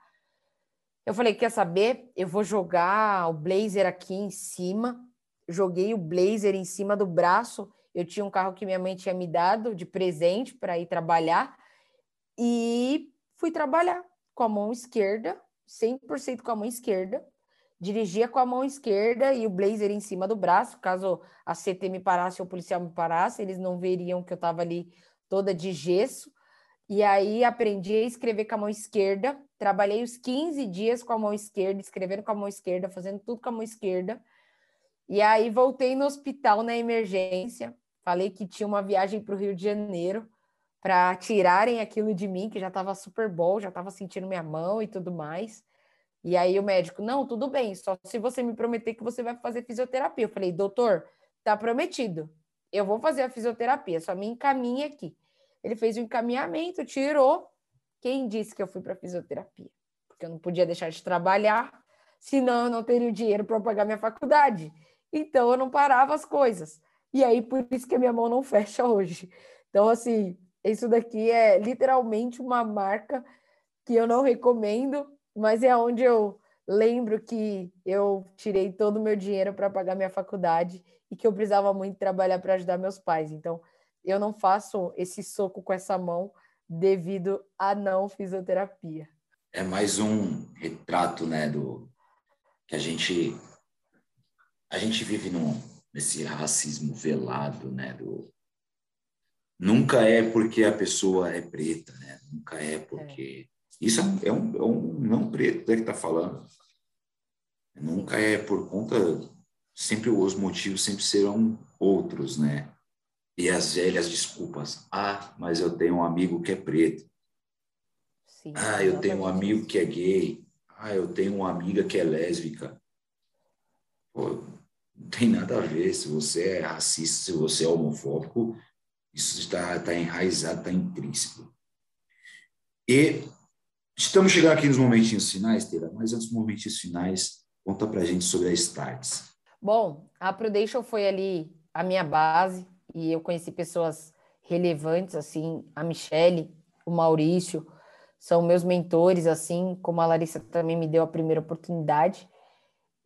Eu falei, quer saber? Eu vou jogar o blazer aqui em cima. Joguei o blazer em cima do braço. Eu tinha um carro que minha mãe tinha me dado de presente para ir trabalhar. E fui trabalhar com a mão esquerda, 100% com a mão esquerda. Dirigia com a mão esquerda e o blazer em cima do braço. Caso a CT me parasse ou o policial me parasse, eles não veriam que eu estava ali toda de gesso. E aí aprendi a escrever com a mão esquerda. Trabalhei os 15 dias com a mão esquerda, escrevendo com a mão esquerda, fazendo tudo com a mão esquerda. E aí voltei no hospital na emergência. Falei que tinha uma viagem para o Rio de Janeiro para tirarem aquilo de mim, que já estava super bom, já estava sentindo minha mão e tudo mais. E aí o médico, não, tudo bem, só se você me prometer que você vai fazer fisioterapia. Eu falei, doutor, tá prometido. Eu vou fazer a fisioterapia, só me encaminhe aqui. Ele fez o um encaminhamento, tirou. Quem disse que eu fui para fisioterapia? Porque eu não podia deixar de trabalhar, senão eu não teria o dinheiro para pagar minha faculdade. Então eu não parava as coisas. E aí por isso que a minha mão não fecha hoje. Então assim, isso daqui é literalmente uma marca que eu não recomendo, mas é onde eu lembro que eu tirei todo o meu dinheiro para pagar minha faculdade e que eu precisava muito trabalhar para ajudar meus pais. Então, eu não faço esse soco com essa mão devido à não fisioterapia. é mais um retrato, né, do que a gente a gente vive num, nesse racismo velado, né, do nunca é porque a pessoa é preta, né? Nunca é porque é. isso é um, é um não preto né, que está falando. Nunca é por conta sempre os motivos sempre serão outros, né? E as velhas desculpas. Ah, mas eu tenho um amigo que é preto. Sim, ah, eu tenho um amigo que é gay. Ah, eu tenho uma amiga que é lésbica. Pô, não tem nada a ver. Se você é racista, se você é homofóbico, isso está, está enraizado, está intrínseco. E estamos chegando aqui nos momentinhos finais, Teira, mas antes dos momentinhos finais, conta para a gente sobre a Starts. Bom, a Prudential foi ali a minha base e eu conheci pessoas relevantes, assim, a Michelle, o Maurício, são meus mentores, assim como a Larissa também me deu a primeira oportunidade.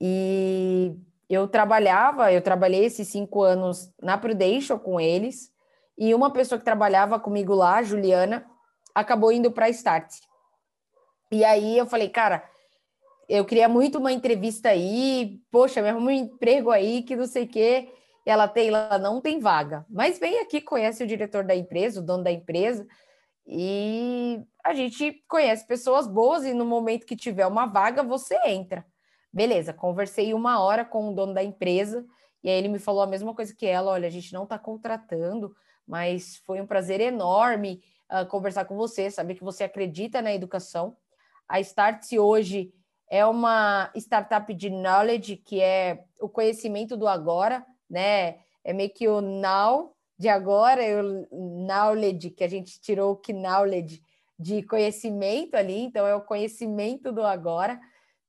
E eu trabalhava, eu trabalhei esses cinco anos na Prudential com eles, e uma pessoa que trabalhava comigo lá, Juliana, acabou indo para a Start. E aí eu falei, cara, eu queria muito uma entrevista aí, poxa, me arruma um emprego aí, que não sei o quê. E ela tem, ela não tem vaga. Mas vem aqui, conhece o diretor da empresa, o dono da empresa, e a gente conhece pessoas boas e no momento que tiver uma vaga, você entra. Beleza, conversei uma hora com o dono da empresa e aí ele me falou a mesma coisa que ela: olha, a gente não está contratando, mas foi um prazer enorme uh, conversar com você, saber que você acredita na educação. A Startse hoje é uma startup de knowledge, que é o conhecimento do agora, né? É meio que o now de agora, o knowledge, que a gente tirou o knowledge de conhecimento ali, então é o conhecimento do agora.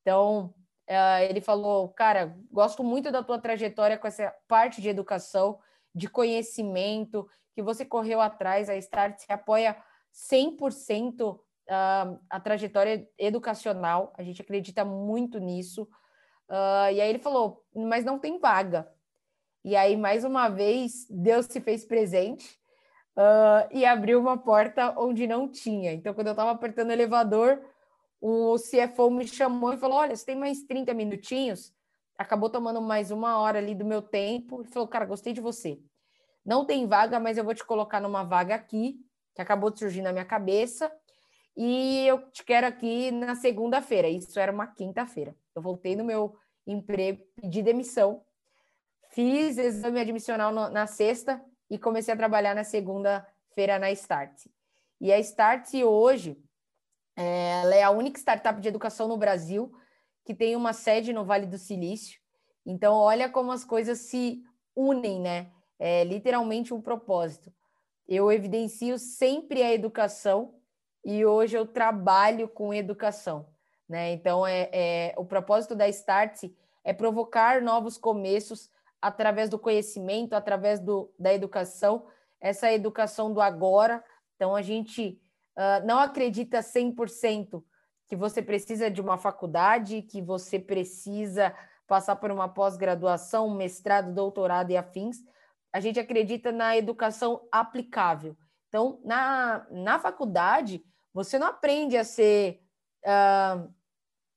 Então, uh, ele falou, cara, gosto muito da tua trajetória com essa parte de educação, de conhecimento, que você correu atrás, a Start se apoia 100% uh, a trajetória educacional, a gente acredita muito nisso. Uh, e aí ele falou, mas não tem vaga. E aí, mais uma vez, Deus se fez presente uh, e abriu uma porta onde não tinha. Então, quando eu estava apertando o elevador, o CFO me chamou e falou: Olha, você tem mais 30 minutinhos? Acabou tomando mais uma hora ali do meu tempo. E falou: Cara, gostei de você. Não tem vaga, mas eu vou te colocar numa vaga aqui, que acabou de surgir na minha cabeça. E eu te quero aqui na segunda-feira. Isso era uma quinta-feira. Eu voltei no meu emprego, pedi demissão Fiz exame admissional no, na sexta e comecei a trabalhar na segunda-feira na Start. E a Start hoje é, ela é a única startup de educação no Brasil que tem uma sede no Vale do Silício. Então, olha como as coisas se unem, né? É literalmente um propósito. Eu evidencio sempre a educação e hoje eu trabalho com educação, né? Então, é, é o propósito da Start é provocar novos começos através do conhecimento, através do, da educação, essa educação do agora. Então, a gente uh, não acredita 100% que você precisa de uma faculdade, que você precisa passar por uma pós-graduação, mestrado, doutorado e afins. A gente acredita na educação aplicável. Então, na, na faculdade, você não aprende a ser. Uh,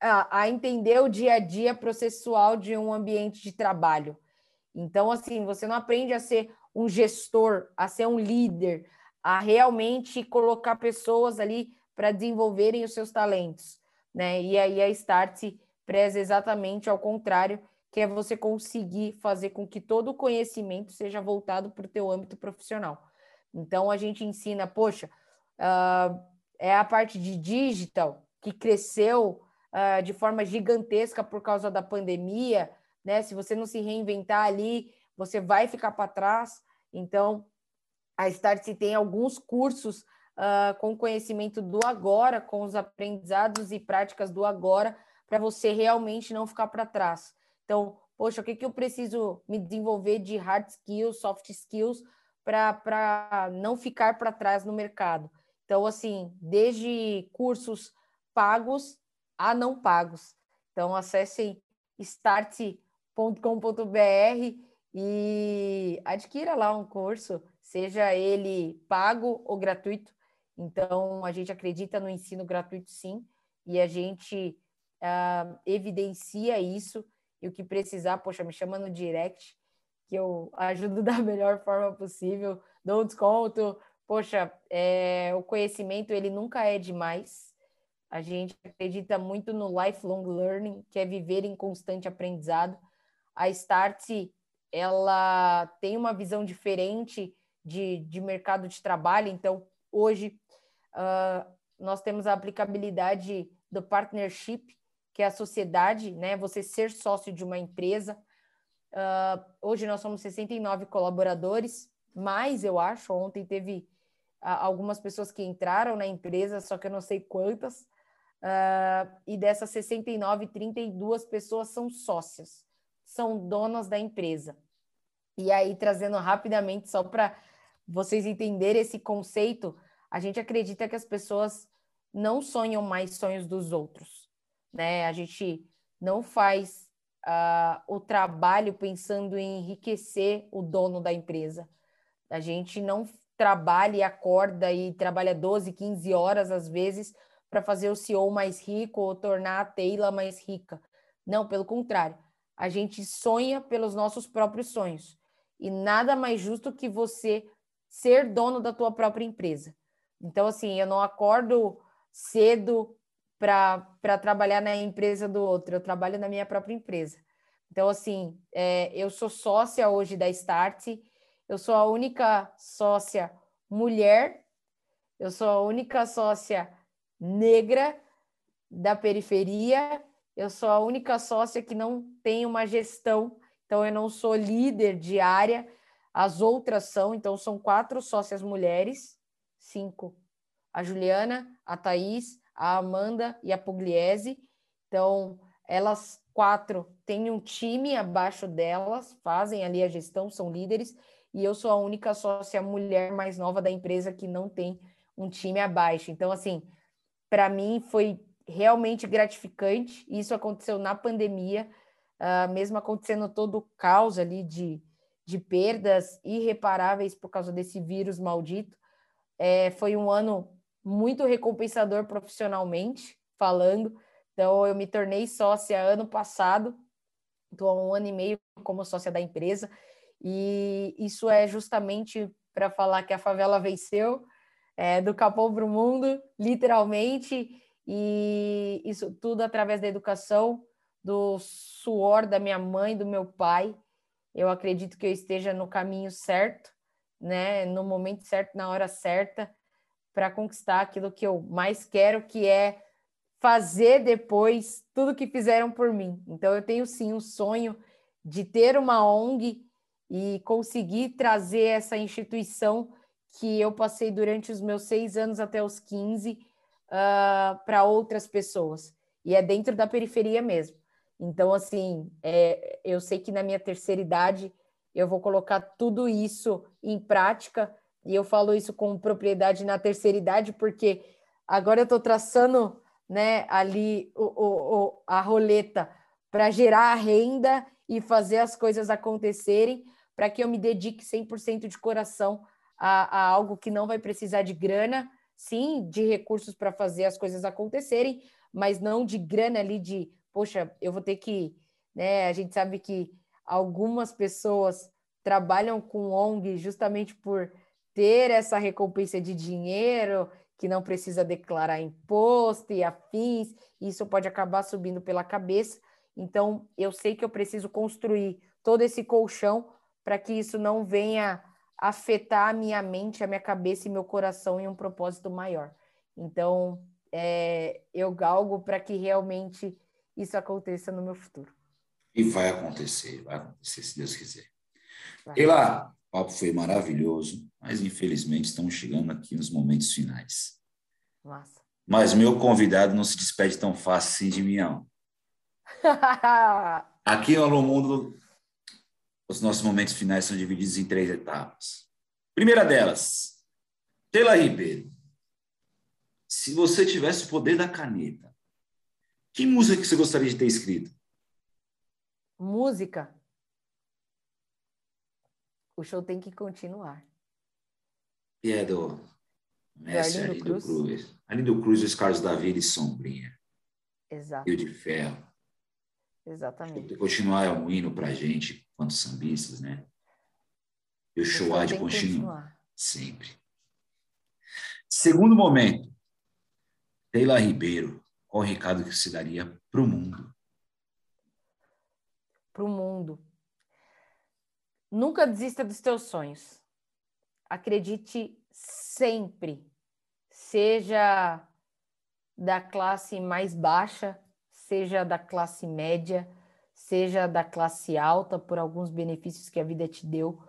a, a entender o dia a dia processual de um ambiente de trabalho. Então, assim, você não aprende a ser um gestor, a ser um líder, a realmente colocar pessoas ali para desenvolverem os seus talentos, né? E aí a Start preza exatamente ao contrário, que é você conseguir fazer com que todo o conhecimento seja voltado para o teu âmbito profissional. Então a gente ensina, poxa, uh, é a parte de digital que cresceu uh, de forma gigantesca por causa da pandemia, né? Se você não se reinventar ali, você vai ficar para trás. Então, a Startse tem alguns cursos uh, com conhecimento do agora, com os aprendizados e práticas do agora, para você realmente não ficar para trás. Então, poxa, o que, que eu preciso me desenvolver de hard skills, soft skills, para não ficar para trás no mercado? Então, assim, desde cursos pagos a não pagos. Então, acessem Start com.br e adquira lá um curso, seja ele pago ou gratuito. Então, a gente acredita no ensino gratuito, sim. e a gente uh, evidencia isso. E o que precisar, poxa, me chama no direct, que eu ajudo da melhor forma possível, dou um desconto. Poxa, é, o conhecimento ele nunca é demais. A gente acredita muito no lifelong learning, que é viver em constante aprendizado. A Startse, ela tem uma visão diferente de, de mercado de trabalho. Então, hoje, uh, nós temos a aplicabilidade do partnership, que é a sociedade, né? Você ser sócio de uma empresa. Uh, hoje nós somos 69 colaboradores, mais eu acho. Ontem teve uh, algumas pessoas que entraram na empresa, só que eu não sei quantas. Uh, e dessas 69, 32 pessoas são sócias, são donas da empresa. E aí, trazendo rapidamente, só para vocês entenderem esse conceito, a gente acredita que as pessoas não sonham mais sonhos dos outros, né? A gente não faz uh, o trabalho pensando em enriquecer o dono da empresa. A gente não trabalha e acorda e trabalha 12, 15 horas às vezes para fazer o CEO mais rico ou tornar a Taylor mais rica. Não, pelo contrário. A gente sonha pelos nossos próprios sonhos. E nada mais justo que você ser dono da tua própria empresa. Então, assim, eu não acordo cedo para trabalhar na empresa do outro, eu trabalho na minha própria empresa. Então, assim, é, eu sou sócia hoje da Start, eu sou a única sócia mulher, eu sou a única sócia negra da periferia, eu sou a única sócia que não tem uma gestão, então eu não sou líder de área, as outras são, então são quatro sócias mulheres, cinco. A Juliana, a Thaís, a Amanda e a Pugliese. Então, elas quatro têm um time abaixo delas, fazem ali a gestão, são líderes, e eu sou a única sócia mulher mais nova da empresa que não tem um time abaixo. Então, assim, para mim foi realmente gratificante. Isso aconteceu na pandemia, uh, mesmo acontecendo todo o caos ali de de perdas irreparáveis por causa desse vírus maldito. É, foi um ano muito recompensador profissionalmente falando. Então, eu me tornei sócia ano passado, estou há um ano e meio como sócia da empresa, e isso é justamente para falar que a favela venceu, é, do Capão para o mundo, literalmente, e isso tudo através da educação, do suor da minha mãe, do meu pai, eu acredito que eu esteja no caminho certo, né, no momento certo, na hora certa, para conquistar aquilo que eu mais quero, que é fazer depois tudo que fizeram por mim. Então, eu tenho sim um sonho de ter uma ONG e conseguir trazer essa instituição que eu passei durante os meus seis anos até os 15 uh, para outras pessoas. E é dentro da periferia mesmo. Então, assim, é, eu sei que na minha terceira idade eu vou colocar tudo isso em prática, e eu falo isso com propriedade na terceira idade, porque agora eu estou traçando né, ali o, o, o a roleta para gerar a renda e fazer as coisas acontecerem, para que eu me dedique 100% de coração a, a algo que não vai precisar de grana, sim, de recursos para fazer as coisas acontecerem, mas não de grana ali de poxa, eu vou ter que, né? A gente sabe que algumas pessoas trabalham com ONG justamente por ter essa recompensa de dinheiro, que não precisa declarar imposto e afins, isso pode acabar subindo pela cabeça. Então, eu sei que eu preciso construir todo esse colchão para que isso não venha afetar a minha mente, a minha cabeça e meu coração em um propósito maior. Então, é, eu galgo para que realmente isso aconteça no meu futuro. E vai acontecer, vai acontecer, se Deus quiser. Vai. E lá, o papo foi maravilhoso, mas infelizmente estamos chegando aqui nos momentos finais. Massa. Mas meu convidado não se despede tão fácil assim de mim, não. aqui no Alô Mundo, os nossos momentos finais são divididos em três etapas. Primeira delas, Tela Ribeiro. Se você tivesse o poder da caneta, que música que você gostaria de ter escrito? Música. O show tem que continuar. E é do Mestre Arlindo Cruz. Cruz. Arlindo Cruz, Os Carlos da Vida e Sombrinha. Exato. Rio de Ferro. Exatamente. Continuar é um hino para a gente, quanto sambistas, né? E o show há de continuar. Sempre. Segundo momento, Teila Ribeiro, qual o recado que se daria para o mundo? Para o mundo. Nunca desista dos teus sonhos. Acredite sempre, seja da classe mais baixa, seja da classe média, seja da classe alta, por alguns benefícios que a vida te deu,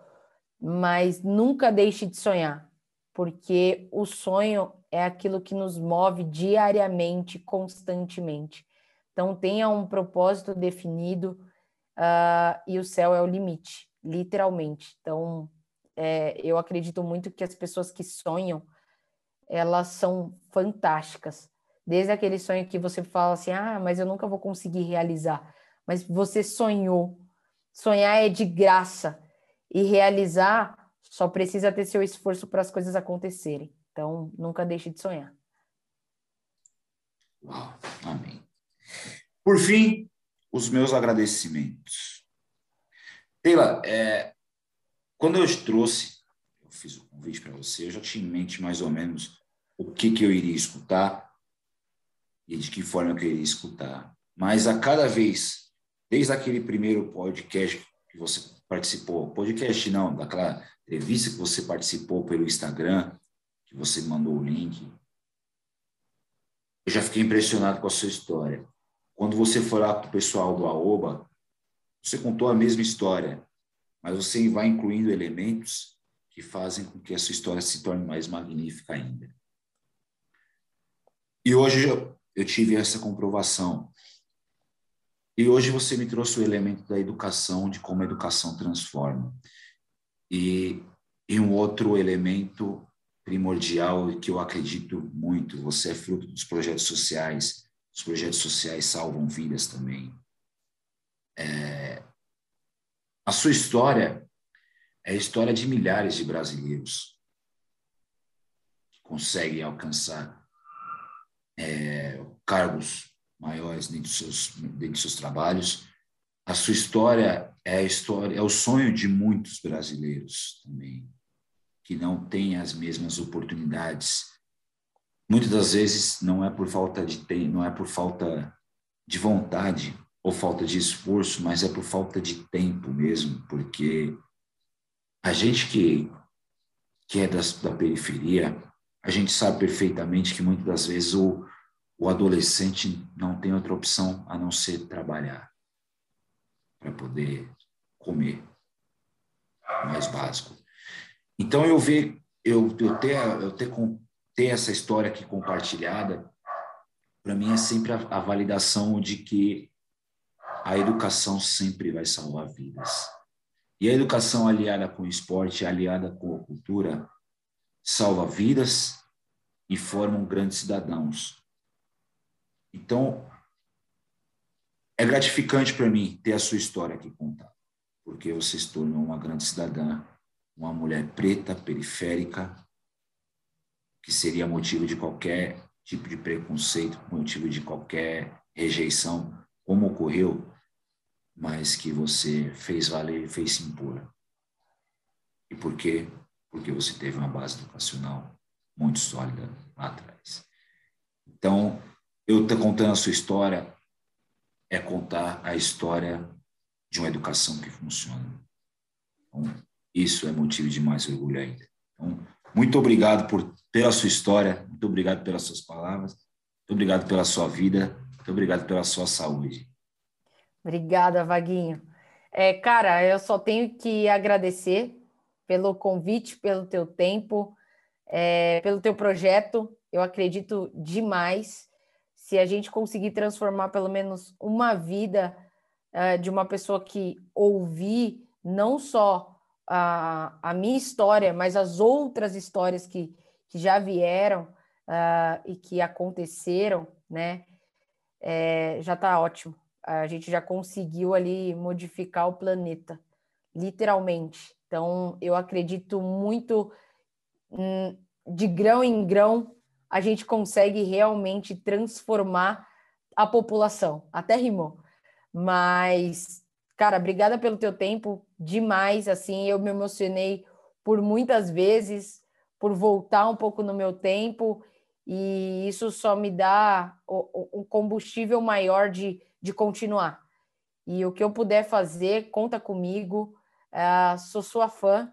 mas nunca deixe de sonhar, porque o sonho é aquilo que nos move diariamente, constantemente. Então, tenha um propósito definido uh, e o céu é o limite, literalmente. Então, é, eu acredito muito que as pessoas que sonham, elas são fantásticas. Desde aquele sonho que você fala assim, ah, mas eu nunca vou conseguir realizar. Mas você sonhou. Sonhar é de graça. E realizar só precisa ter seu esforço para as coisas acontecerem. Então, nunca deixe de sonhar. Uau, amém. Por fim, os meus agradecimentos. Teila, é, quando eu trouxe, eu fiz o convite para você, eu já tinha em mente mais ou menos o que, que eu iria escutar e de que forma eu iria escutar. Mas a cada vez, desde aquele primeiro podcast que você participou, podcast não, daquela entrevista que você participou pelo Instagram, que você mandou o link, eu já fiquei impressionado com a sua história. Quando você foi lá com o pessoal do AOBA, você contou a mesma história, mas você vai incluindo elementos que fazem com que a sua história se torne mais magnífica ainda. E hoje eu tive essa comprovação. E hoje você me trouxe o elemento da educação, de como a educação transforma. E, e um outro elemento primordial que eu acredito muito, você é fruto dos projetos sociais. Os projetos sociais salvam vidas também. É, a sua história é a história de milhares de brasileiros que conseguem alcançar é, cargos maiores dentro dos, seus, dentro dos seus trabalhos. A sua história é a história, é o sonho de muitos brasileiros também, que não têm as mesmas oportunidades. Muitas das vezes não é por falta de tempo, não é por falta de vontade, ou falta de esforço, mas é por falta de tempo mesmo, porque a gente que, que é das, da periferia, a gente sabe perfeitamente que muitas das vezes o, o adolescente não tem outra opção a não ser trabalhar para poder comer, mais básico. Então eu ver, eu, eu ter, eu ter, ter essa história aqui compartilhada, para mim é sempre a, a validação de que a educação sempre vai salvar vidas. E a educação aliada com o esporte, aliada com a cultura, salva vidas e formam grandes cidadãos. Então, é gratificante para mim ter a sua história aqui contada, porque você se tornou uma grande cidadã, uma mulher preta, periférica, que seria motivo de qualquer tipo de preconceito, motivo de qualquer rejeição, como ocorreu mas que você fez valer e fez se impor. E por quê? Porque você teve uma base educacional muito sólida lá atrás. Então, eu estou contando a sua história é contar a história de uma educação que funciona. Então, isso é motivo de mais orgulho ainda. Então, muito obrigado por pela sua história, muito obrigado pelas suas palavras, muito obrigado pela sua vida, muito obrigado pela sua saúde. Obrigada, Vaguinho. É, cara, eu só tenho que agradecer pelo convite, pelo teu tempo, é, pelo teu projeto. Eu acredito demais. Se a gente conseguir transformar pelo menos uma vida é, de uma pessoa que ouvir não só a, a minha história, mas as outras histórias que, que já vieram uh, e que aconteceram, né? É, já está ótimo a gente já conseguiu ali modificar o planeta, literalmente. Então, eu acredito muito de grão em grão a gente consegue realmente transformar a população. Até rimou. Mas, cara, obrigada pelo teu tempo, demais, assim, eu me emocionei por muitas vezes, por voltar um pouco no meu tempo, e isso só me dá um combustível maior de, de continuar. E o que eu puder fazer, conta comigo, uh, sou sua fã,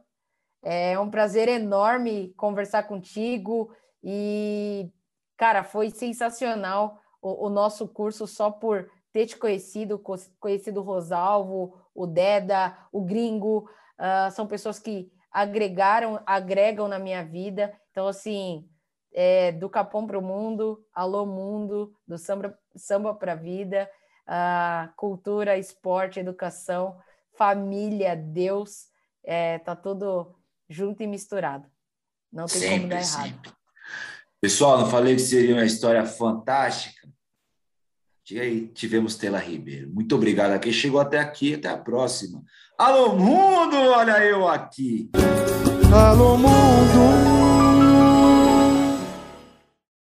é um prazer enorme conversar contigo, e, cara, foi sensacional o, o nosso curso só por ter te conhecido, conhecido o Rosalvo, o Deda, o Gringo, uh, são pessoas que agregaram, agregam na minha vida. Então, assim, é, do Capão para o Mundo, Alô Mundo, do Samba, samba para a Vida, uh, cultura, esporte, educação, família, Deus, é, tá tudo junto e misturado. Não tem sempre, como dar errado. Sempre. Pessoal, não falei que seria uma história fantástica? E aí tivemos Tela Ribeiro. Muito obrigado a quem chegou até aqui. Até a próxima. Alô, mundo! Olha eu aqui. Alô, mundo!